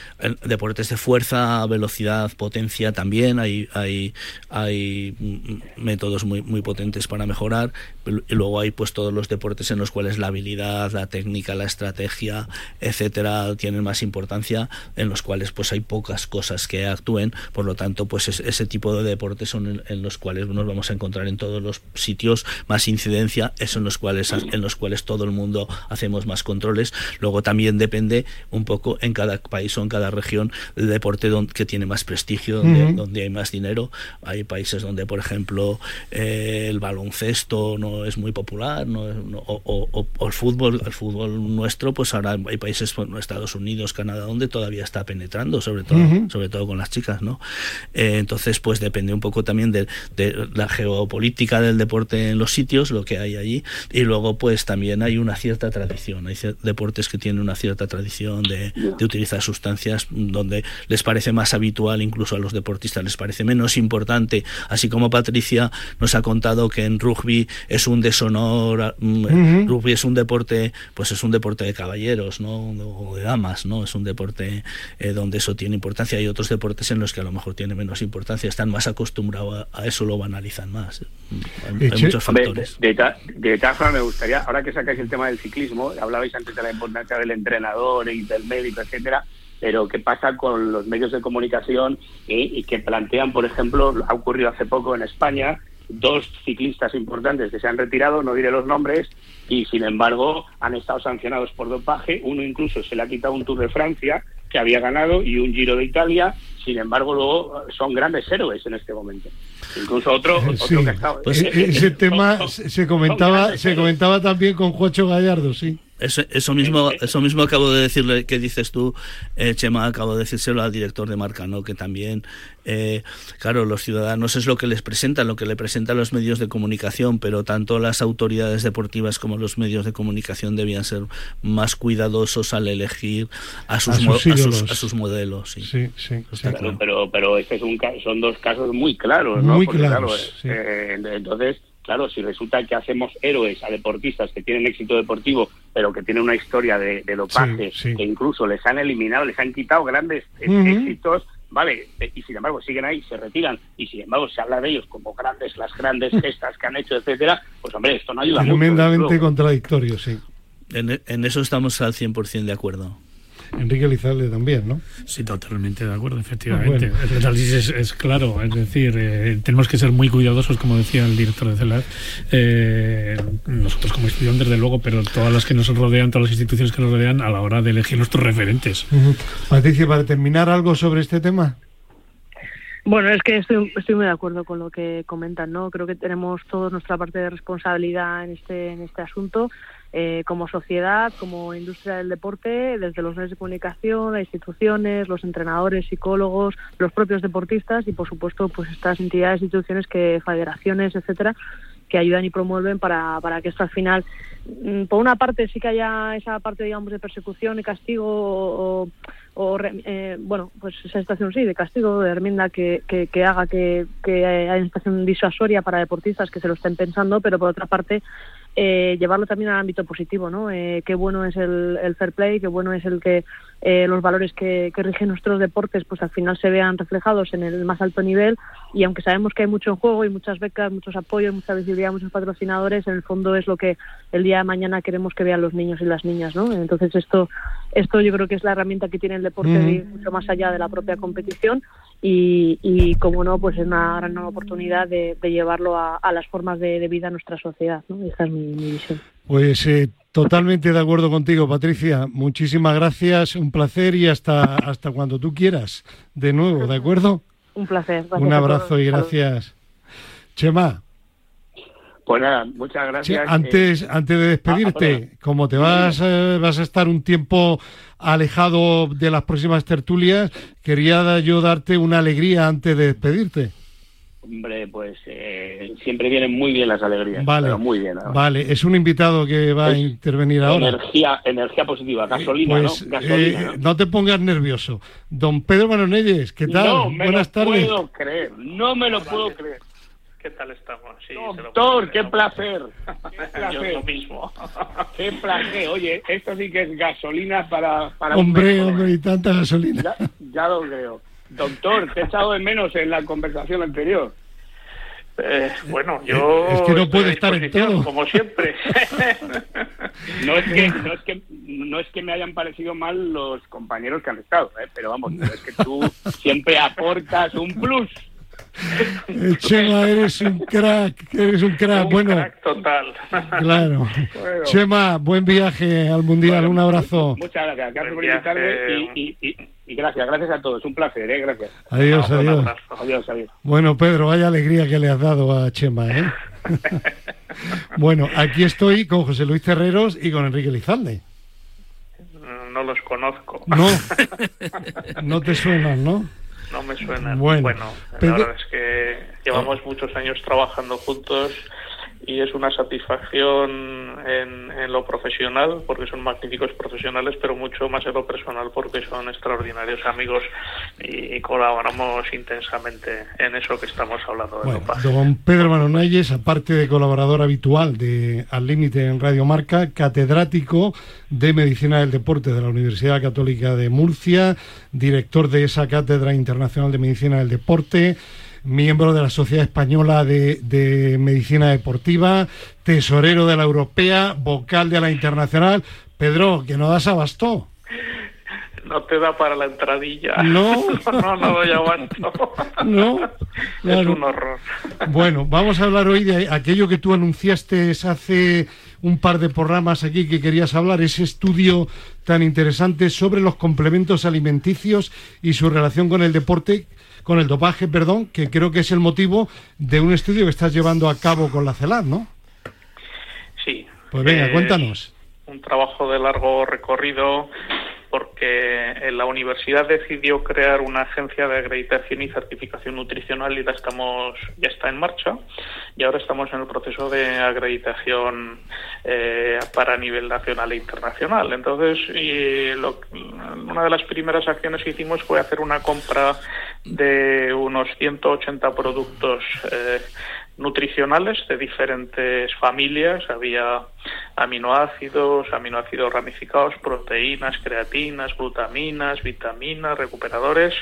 C: deportes de fuerza, velocidad, potencia también, hay, hay, hay métodos muy, muy potentes para mejorar. Y luego hay pues todos los deportes en los cuales la habilidad, la técnica, la estrategia, etcétera, tienen más importancia, en los cuales pues hay pocas cosas que actúen, por lo tanto, pues ese tipo de deportes son en, los cuales nos vamos a encontrar en todos los sitios más incidencia, es en los cuales en los cuales todo el mundo hacemos más controles. Luego también depende un poco en cada país o en cada región el deporte donde, que tiene más prestigio, donde, hay más dinero. Hay países donde, por ejemplo, eh, el baloncesto no es muy popular, no, o, el fútbol, el fútbol nuestro, pues ahora hay países, como Estados Unidos, Canadá, donde todavía está penetrando, sobre todo sobre todo con las chicas, ¿no? Eh, entonces, pues depende un poco también de, la geopolítica del deporte en los sitios, lo que hay allí, y luego pues también hay una cierta tradición, hay deportes que tienen una cierta tradición de, utilizar sustancias donde les parece más habitual, incluso a los deportistas les parece menos importante, así como Patricia nos ha contado que en rugby es un deshonor, mm, rugby es un deporte, pues es un deporte de caballeros, ¿no? O de damas, ¿no? Es un deporte eh, donde eso tiene importancia hay otros deportes en los que a lo mejor tiene menos importancia, están más acostumbrados a, eso, lo banalizan más. Hay, muchos factores.
F: De, de, todas formas, me gustaría, ahora que sacáis el tema del ciclismo, hablabais antes de la importancia del entrenador y del médico, etcétera, pero ¿qué pasa con los medios de comunicación y, que plantean, por ejemplo, ha ocurrido hace poco en España, dos ciclistas importantes que se han retirado, no diré los nombres, y sin embargo han estado sancionados por dopaje. Uno incluso se le ha quitado un Tour de Francia que había ganado y un Giro de Italia. Sin embargo, luego son grandes héroes en este momento. Incluso otro, otro que estaba,
B: pues, ese tema se comentaba se comentaba también con Juancho Gallardo, sí.
C: Eso, eso, mismo, eso mismo acabo de decirle, que dices tú, eh, Chema, acabo de decírselo al director de marca, ¿no? Que también, eh, claro, los ciudadanos es lo que les presentan, lo que le presentan los medios de comunicación, pero tanto las autoridades deportivas como los medios de comunicación debían ser más cuidadosos al elegir a sus, a sus, modelos. Sí,
B: sí, sí,
F: pero, pero este es un, son dos casos muy claros, ¿no?
B: Muy claros.
F: Eh, entonces Claro, si resulta que hacemos héroes a deportistas que tienen éxito deportivo, pero que tienen una historia de, de dopaje, que incluso les han eliminado, les han quitado grandes éxitos, vale, y sin embargo siguen ahí, se retiran, y sin embargo se habla de ellos como grandes, las grandes gestas que han hecho, etcétera, pues hombre, esto no ayuda
B: Tremendamente mucho. contradictorio, sí.
C: En, en eso estamos al 100% de acuerdo.
B: Enrique Lizalde también, ¿no?
D: Sí, totalmente de acuerdo, efectivamente. El análisis es, claro, es decir, eh, tenemos que ser muy cuidadosos, como decía el director de CELAR, eh, nosotros como estudiantes, desde luego, pero todas las que nos rodean, todas las instituciones que nos rodean, a la hora de elegir nuestros referentes.
B: Patricia, para terminar, ¿algo sobre este tema?
E: Bueno, es que estoy, estoy muy de acuerdo con lo que comentan, ¿no? Creo que tenemos toda nuestra parte de responsabilidad en este, en este asunto. Eh, como sociedad, como industria del deporte, desde los medios de comunicación, las instituciones, los entrenadores, psicólogos, los propios deportistas y, por supuesto, pues estas entidades, instituciones, que federaciones, etcétera, que ayudan y promueven para, para que esto al final, mm, por una parte, sí que haya esa parte, digamos, de persecución y castigo o, o eh, bueno, pues esa situación sí, de castigo, de hermienda que, que, haga que, que haya una situación disuasoria para deportistas que se lo estén pensando, pero por otra parte eh, llevarlo también al ámbito positivo, ¿no? Eh, qué bueno es el, fair play, qué bueno es el que eh, los valores que, rigen nuestros deportes, pues al final se vean reflejados en el más alto nivel y aunque sabemos que hay mucho en juego y muchas becas, muchos apoyos, mucha visibilidad, muchos patrocinadores, en el fondo es lo que el día de mañana queremos que vean los niños y las niñas, ¿no? Entonces esto, esto yo creo que es la herramienta que tiene el deporte mucho más allá de la propia competición y, y como no, pues es una gran oportunidad de, llevarlo a, las formas de, vida de nuestra sociedad. ¿no? Esa es mi, visión.
B: Pues eh, totalmente de acuerdo contigo, Patricia. Muchísimas gracias, un placer y hasta, hasta cuando tú quieras. De nuevo, ¿de acuerdo?
E: Un placer.
B: Un abrazo y gracias. Chema.
F: Pues nada, muchas gracias.
B: antes, antes de despedirte, ah, como te vas, vas a estar un tiempo alejado de las próximas tertulias, quería yo darte una alegría antes de despedirte.
F: Hombre, pues eh, siempre vienen muy bien las alegrías.
B: Vale,
F: muy bien.
B: Vale, es un invitado que va a intervenir ahora.
F: Energía, energía positiva, gasolina,
B: pues,
F: ¿no? Gasolina,
B: eh, ¿no? te pongas nervioso. Don Pedro Manonelles, ¿qué tal?
F: No me
B: Buenas
F: lo
B: tardes.
F: puedo creer, no me lo puedo creer.
G: ¿Qué tal estamos?
F: Sí, Doctor, qué placer. Qué placer.
G: Yo mismo.
F: qué placer. Oye, esto sí que es gasolina para... para
B: hombre, hombre, y tanta gasolina.
F: Ya, ya lo creo. Doctor, te he echado de menos en la conversación anterior.
G: Eh, bueno, yo.
B: Es que no puede estar en todo.
G: Como siempre.
F: no, es que, no, es que, no es que me hayan parecido mal los compañeros que han estado, ¿eh? pero vamos, es que tú siempre aportas un plus.
B: Chema, eres un crack, eres un crack.
G: Un
B: bueno,
G: crack total.
B: Claro. Chema, buen viaje al Mundial, un abrazo.
F: Muchas gracias, gracias por invitarme y, y, y, gracias, gracias a todos, un placer, ¿eh? gracias.
B: Adiós, adiós.
F: adiós. Adiós,
B: Bueno, Pedro, vaya alegría que le has dado a Chema, ¿eh? bueno, aquí estoy con José Luis Terreros y con Enrique Lizalde.
G: No los conozco.
B: No, no te suenan, ¿no?
G: No me suena.
B: Bueno,
G: la verdad es que llevamos muchos años trabajando juntos y es una satisfacción en, en, lo profesional porque son magníficos profesionales pero mucho más en lo personal porque son extraordinarios amigos y, colaboramos intensamente en eso que estamos hablando de
B: bueno, don Pedro Manonayes aparte de colaborador habitual de Al Límite en Radio Marca catedrático de Medicina del Deporte de la Universidad Católica de Murcia director de esa Cátedra Internacional de Medicina del Deporte miembro de la Sociedad Española de, Medicina Deportiva, tesorero de la Europea, vocal de la Internacional. Pedro, que no das abasto.
G: No te da para la entradilla.
B: No,
G: no, no doy abasto.
B: No,
G: es un horror.
B: Bueno, vamos a hablar hoy de aquello que tú anunciaste hace un par de programas aquí que querías hablar, ese estudio tan interesante sobre los complementos alimenticios y su relación con el deporte con el dopaje, perdón, que creo que es el motivo de un estudio que estás llevando a cabo con la CELAD, ¿no?
G: Sí.
B: Pues venga,
G: eh,
B: cuéntanos.
G: Un trabajo de largo recorrido porque la universidad decidió crear una agencia de acreditación y certificación nutricional y la estamos ya está en marcha y ahora estamos en el proceso de acreditación eh, para nivel nacional e internacional. Entonces, y una de las primeras acciones que hicimos fue hacer una compra de unos 180 productos eh, nutricionales de diferentes familias. Había aminoácidos, aminoácidos ramificados, proteínas, creatinas, glutaminas, vitaminas, recuperadores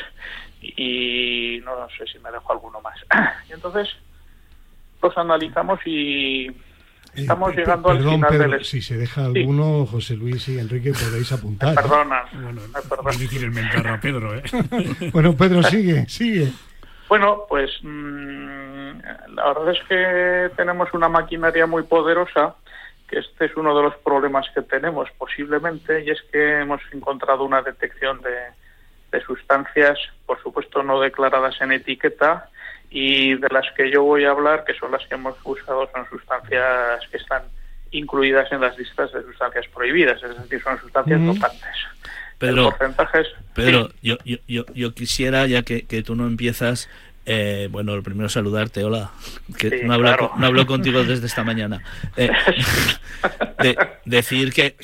G: y no sé si me dejo alguno más. Y entonces los analizamos y estamos llegando al final del...
B: Si se deja alguno, José Luis y Enrique podéis apuntar.
G: perdona.
D: Bueno, el Pedro, ¿eh?
B: bueno, Pedro, sigue, sigue.
G: Bueno, pues mmm, la verdad es que tenemos una maquinaria muy poderosa, que este es uno de los problemas que tenemos posiblemente, y es que hemos encontrado una detección de, de sustancias, por supuesto no declaradas en etiqueta, y de las que yo voy a hablar, que son las que hemos usado, son sustancias que están incluidas en las listas de sustancias prohibidas, es decir, son sustancias dopantes.
C: Pedro, Pedro yo, yo, yo, quisiera, ya que, que tú no empiezas, eh, bueno, lo primero saludarte, hola. Que no, hablo, contigo desde esta mañana. Eh, decir que,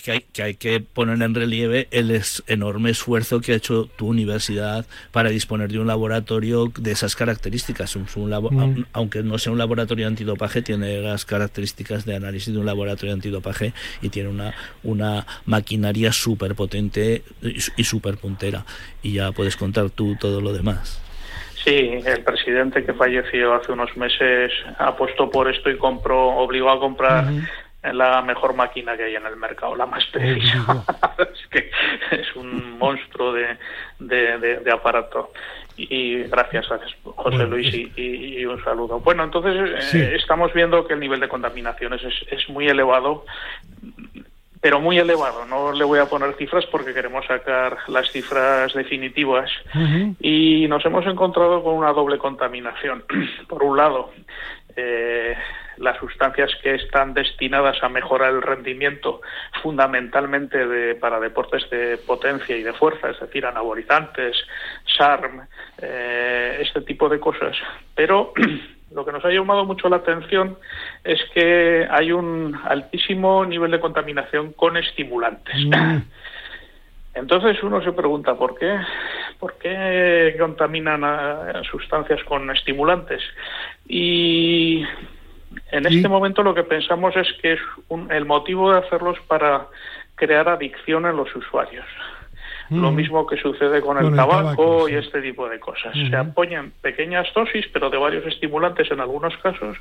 C: hay, que, poner en relieve el enorme esfuerzo que ha hecho tu universidad para disponer de un laboratorio de esas características. Mm. Aunque no sea un laboratorio antidopaje, tiene las características de análisis de un laboratorio antidopaje y tiene una, una maquinaria súper potente y súper puntera. Y ya puedes contar tú todo lo demás.
G: Sí, el presidente que falleció hace unos meses apostó por esto y compró, obligó a comprar la mejor máquina que hay en el mercado, la más precisa. es que es un monstruo de, de, aparato. Y gracias, a José Luis, y, un saludo. Bueno, entonces eh, estamos viendo que el nivel de contaminación es, es muy elevado pero muy elevado. No le voy a poner cifras porque queremos sacar las cifras definitivas y nos hemos encontrado con una doble contaminación. Por un lado, eh, las sustancias que están destinadas a mejorar el rendimiento fundamentalmente de, para deportes de potencia y de fuerza, es decir, anabolizantes, SARM, eh, este tipo de cosas. Pero lo que nos ha llamado mucho la atención es que hay un altísimo nivel de contaminación con estimulantes. Mm. Entonces uno se pregunta por qué, por qué contaminan a sustancias con estimulantes. Y en este momento lo que pensamos es que es el motivo de hacerlos para crear adicción en los usuarios. Lo mm. mismo que sucede con, el, tabaco, y este tipo de cosas. Se apoyan pequeñas dosis, pero de varios estimulantes en algunos casos,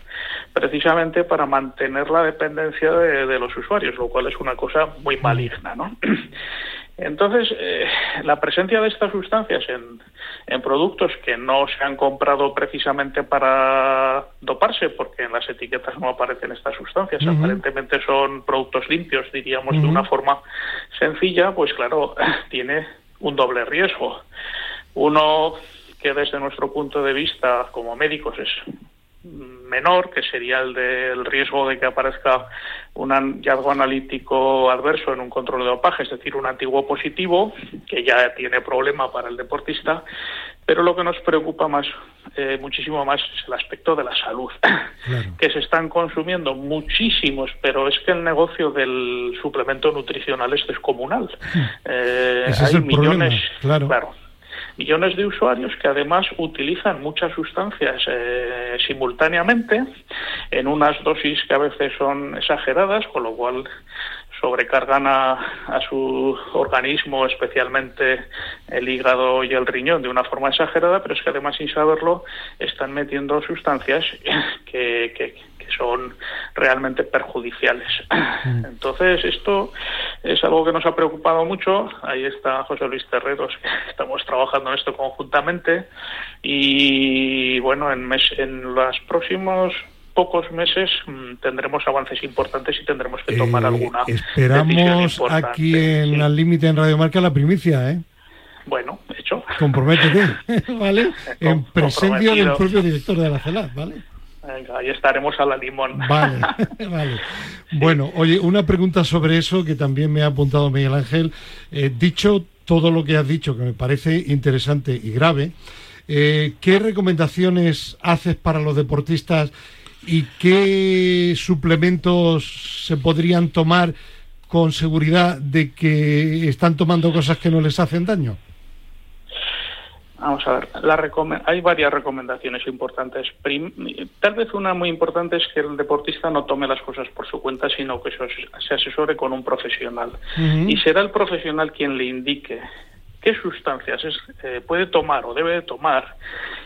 G: precisamente para mantener la dependencia de, de los usuarios, lo cual es una cosa muy maligna, ¿no? Entonces, eh, la presencia de estas sustancias en, productos que no se han comprado precisamente para doparse, porque en las etiquetas no aparecen estas sustancias, aparentemente son productos limpios, diríamos de una forma sencilla, pues claro, tiene un doble riesgo. Uno que desde nuestro punto de vista como médicos es menor, que sería el del riesgo de que aparezca un hallazgo analítico adverso en un control de dopaje, es decir, un antiguo positivo, que ya tiene problema para el deportista, pero lo que nos preocupa más, eh, muchísimo más, es el aspecto de la salud, que se están consumiendo muchísimos, pero es que el negocio del suplemento nutricional es descomunal.
B: Eh, hay millones, claro
G: millones de usuarios que además utilizan muchas sustancias eh, simultáneamente en unas dosis que a veces son exageradas, con lo cual sobrecargan a, a, su organismo, especialmente el hígado y el riñón, de una forma exagerada, pero es que además, sin saberlo, están metiendo sustancias que, que, son realmente perjudiciales. Mm. Entonces, esto es algo que nos ha preocupado mucho. Ahí está José Luis Terreros, estamos trabajando en esto conjuntamente. Y bueno, en, mes, en los próximos pocos meses mm, tendremos avances importantes y tendremos que tomar eh, alguna.
B: Esperamos aquí en Al Límite en Radio Marca la primicia, ¿eh?
G: Bueno, hecho.
B: Comprométete, ¿vale? en presencia del propio director de la CELAC, ¿vale?
G: Venga, ahí estaremos a la limón.
B: Vale, vale. Bueno, oye, una pregunta sobre eso que también me ha apuntado Miguel Ángel. Eh, dicho todo lo que has dicho, que me parece interesante y grave, eh, ¿qué recomendaciones haces para los deportistas y qué suplementos se podrían tomar con seguridad de que están tomando cosas que no les hacen daño?
G: Vamos a ver, la hay varias recomendaciones importantes. tal vez una muy importante es que el deportista no tome las cosas por su cuenta, sino que se asesore con un profesional. Y será el profesional quien le indique qué sustancias eh, puede tomar o debe tomar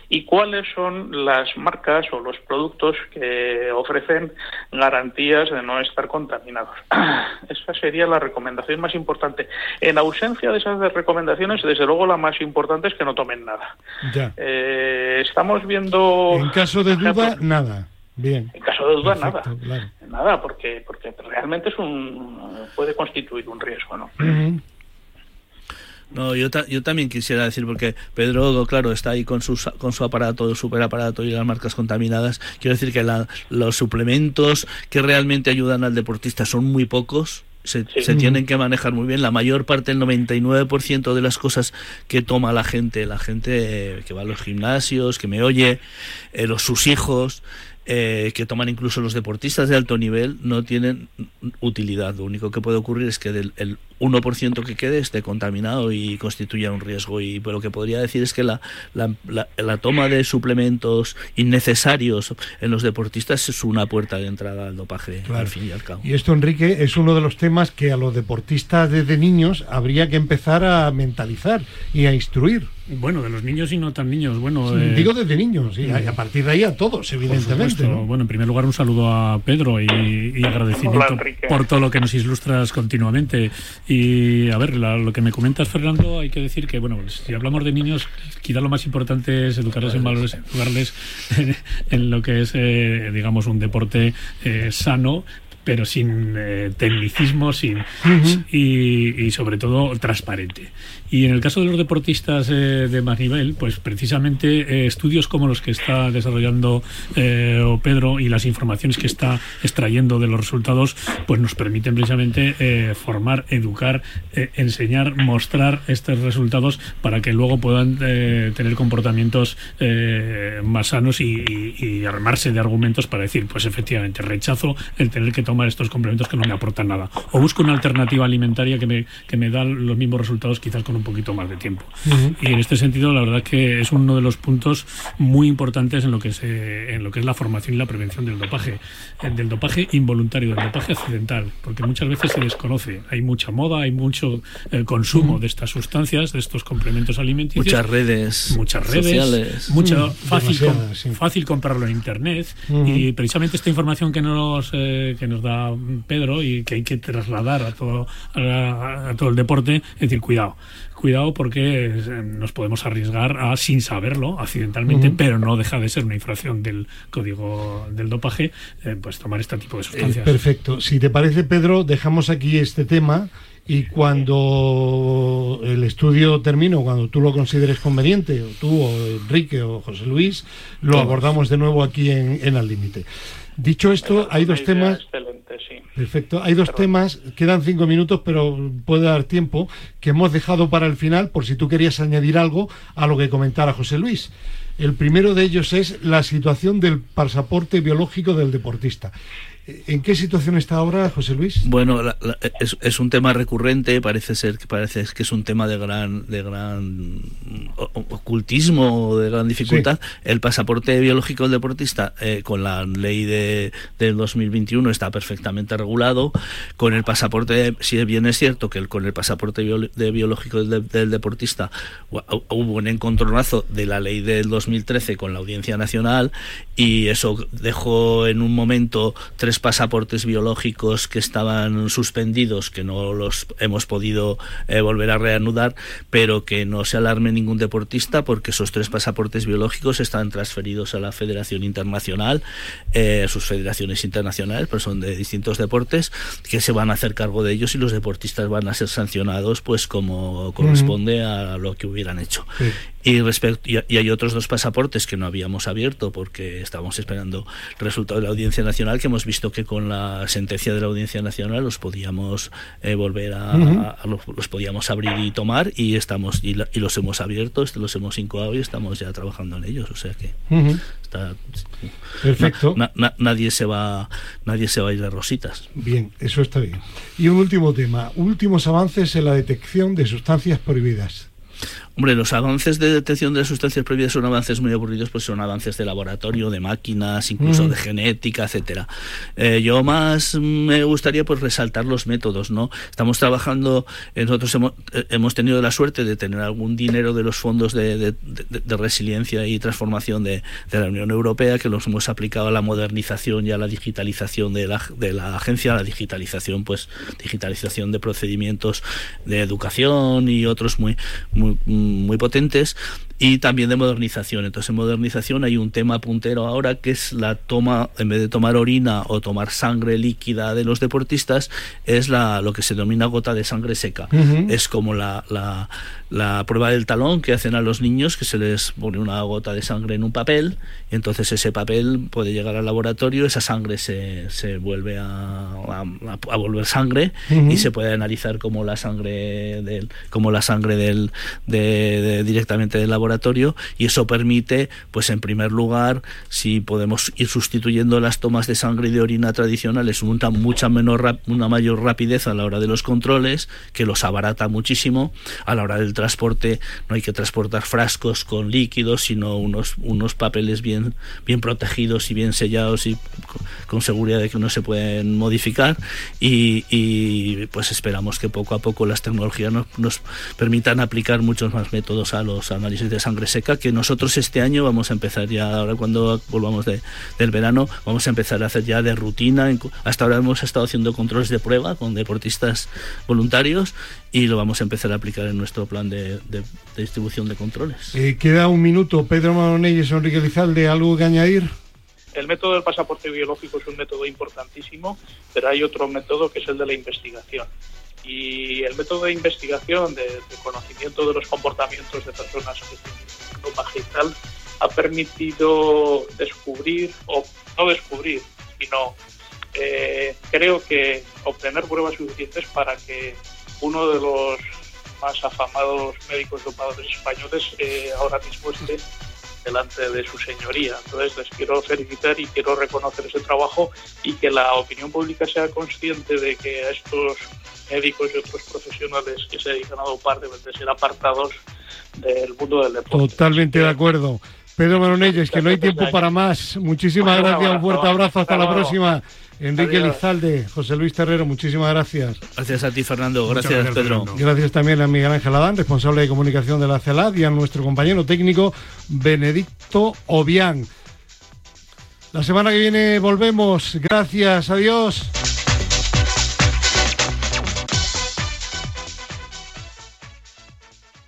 G: y cuáles son las marcas o los productos que ofrecen garantías de no estar contaminados. Esa sería la recomendación más importante. En ausencia de esas recomendaciones, desde luego la más importante es que no tomen nada. Eh, estamos viendo...
B: En caso de duda, nada. Bien.
G: En caso de duda, nada. Nada, porque, porque realmente es un, puede constituir un riesgo, ¿no?
C: No, yo, yo también quisiera decir, porque Pedro, claro, está ahí con, sus, con su aparato, super aparato y las marcas contaminadas. Quiero decir que los suplementos que realmente ayudan al deportista son muy pocos. Se, tienen que manejar muy bien. La mayor parte, el 99% de las cosas que toma la gente, la gente que va a los gimnasios, que me oye, eh, los, sus hijos, eh, que toman incluso los deportistas de alto nivel no tienen utilidad. Lo único que puede ocurrir es que del el 1% que quede esté contaminado y constituya un riesgo. Y lo que podría decir es que la, la, la, toma de suplementos innecesarios en los deportistas es una puerta de entrada al dopaje, al fin y al cabo.
B: Y esto, Enrique, es uno de los temas que a los deportistas desde niños habría que empezar a mentalizar y a instruir.
D: Bueno, de los niños y no tan niños. Bueno,
B: eh, digo desde niños y a, partir de ahí a todos, evidentemente.
D: Bueno, en primer lugar un saludo a Pedro y, agradecimiento por todo lo que nos ilustras continuamente. Y a ver, lo que me comentas, Fernando, hay que decir que, bueno, si hablamos de niños, quizá lo más importante es educarles en valores, educarles en, lo que es, eh, digamos, un deporte eh, sano pero sin eh, tecnicismo sin, y, sobre todo transparente. Y en el caso de los deportistas eh, de más nivel, pues precisamente eh, estudios como los que está desarrollando Pedro y las informaciones que está extrayendo de los resultados, pues nos permiten precisamente formar, educar, enseñar, mostrar estos resultados para que luego puedan tener comportamientos más sanos y, y armarse de argumentos para decir, pues efectivamente, rechazo el tener que tomar estos complementos que no me aportan nada. O busco una alternativa alimentaria que me, que me da los mismos resultados quizás con un poquito más de tiempo. Y en este sentido, la verdad que es uno de los puntos muy importantes en lo que, se, en lo que es la formación y la prevención del dopaje. del dopaje involuntario, del dopaje accidental, porque muchas veces se desconoce. Hay mucha moda, hay mucho eh, consumo de estas sustancias, de estos complementos alimenticios.
C: Muchas redes.
D: Muchas redes. Sociales. Mucho, fácil, fácil comprarlo en Internet. Y precisamente esta información que nos, eh, que nos Pedro y que hay que trasladar a todo, a, todo el deporte, es decir, cuidado, cuidado porque eh, nos podemos arriesgar a, sin saberlo, accidentalmente, pero no deja de ser una infracción del código del dopaje, eh, pues tomar este tipo de eh, sustancias.
B: perfecto. Si te parece, Pedro, dejamos aquí este tema. Y cuando el estudio termine, cuando tú lo consideres conveniente, o tú, o Enrique, o José Luis, lo abordamos de nuevo aquí en, en Al Límite. Dicho esto, hay dos temas. Perfecto. Hay dos temas, quedan cinco minutos, pero puede dar tiempo, que hemos dejado para el final, por si tú querías añadir algo a lo que comentara José Luis. El primero de ellos es la situación del pasaporte biológico del deportista. ¿En qué situación está ahora, José Luis?
C: Bueno, es, un tema recurrente, parece ser que parece que es un tema de gran de gran ocultismo, de gran dificultad. El pasaporte biológico del deportista, eh, con la ley de, del 2021 está perfectamente regulado. Con el pasaporte, si bien es cierto que el, con el pasaporte de biológico del, deportista hubo un encontronazo de la ley del 2013 con la Audiencia Nacional y eso dejó en un momento tres pasaportes biológicos que estaban suspendidos, que no los hemos podido eh, volver a reanudar, pero que no se alarme ningún deportista porque esos tres pasaportes biológicos están transferidos a la Federación Internacional, eh, sus federaciones internacionales, pero son de distintos deportes, que se van a hacer cargo de ellos y los deportistas van a ser sancionados pues como corresponde a lo que hubieran hecho. Y, respecto, y, hay otros dos pasaportes que no habíamos abierto porque estábamos esperando el resultado de la Audiencia Nacional, que hemos visto que con la sentencia de la Audiencia Nacional los podíamos eh, volver a, los, podíamos abrir y tomar y estamos y, los hemos abierto, los hemos incoado y estamos ya trabajando en ellos. O sea que está,
B: perfecto.
C: nadie se va nadie se va a ir de rositas.
B: Bien, eso está bien. Y un último tema, últimos avances en la detección de sustancias prohibidas.
C: Hombre, los avances de detección de sustancias prohibidas son avances muy aburridos, pues son avances de laboratorio, de máquinas, incluso mm. de genética, etcétera. Eh, yo más me gustaría pues resaltar los métodos, ¿no? Estamos trabajando, eh, nosotros hemos, eh, hemos tenido la suerte de tener algún dinero de los fondos de, de, de, resiliencia y transformación de, la Unión Europea que los hemos aplicado a la modernización y a la digitalización de la, de la agencia, a la digitalización, pues digitalización de procedimientos de educación y otros muy, muy muy potentes y también de modernización. Entonces, en modernización hay un tema puntero ahora que es la toma, en vez de tomar orina o tomar sangre líquida de los deportistas, es la, lo que se denomina gota de sangre seca. Es como la, la, la, prueba del talón que hacen a los niños, que se les pone una gota de sangre en un papel, y entonces ese papel puede llegar al laboratorio, esa sangre se, se vuelve a, a, volver sangre y se puede analizar como la sangre del, como la sangre del, de, directamente del laboratorio y eso permite, pues en primer lugar, si podemos ir sustituyendo las tomas de sangre y de orina tradicionales, una mucha menor, una mayor rapidez a la hora de los controles, que los abarata muchísimo. A la hora del transporte no hay que transportar frascos con líquidos, sino unos, unos papeles bien, bien protegidos y bien sellados y con seguridad de que no se pueden modificar. Y, y pues esperamos que poco a poco las tecnologías nos, nos permitan aplicar muchos más métodos a los análisis de sangre seca que nosotros este año vamos a empezar ya, ahora cuando volvamos de, del verano, vamos a empezar a hacer ya de rutina. Hasta ahora hemos estado haciendo controles de prueba con deportistas voluntarios y lo vamos a empezar a aplicar en nuestro plan de, distribución de controles.
B: Eh, queda un minuto. Pedro Maronelles, Enrique Lizalde, ¿algo que añadir?
G: el método del pasaporte biológico es un método importantísimo, pero hay otro método que es el de la investigación. Y el método de investigación, de, conocimiento de los comportamientos de personas que tienen y tal, ha permitido descubrir, o no descubrir, sino eh, creo que obtener pruebas suficientes para que uno de los más afamados médicos dopadores españoles eh, ahora mismo esté delante de su señoría. Entonces les quiero felicitar y quiero reconocer ese trabajo y que la opinión pública sea consciente de que a estos médicos y otros profesionales que se dedican a dopar deben de ser apartados del mundo del deporte.
B: Totalmente de acuerdo. Pedro Maronelles, que no hay tiempo para más. Muchísimas gracias, un fuerte abrazo, hasta la próxima. Enrique Lizalde, José Luis Terrero, muchísimas gracias.
C: Gracias a ti, Fernando. Gracias, Pedro.
B: Gracias también a Miguel Ángel Adán, responsable de comunicación de la CELAD, y a nuestro compañero técnico, Benedicto Obián. La semana que viene volvemos. Gracias, adiós.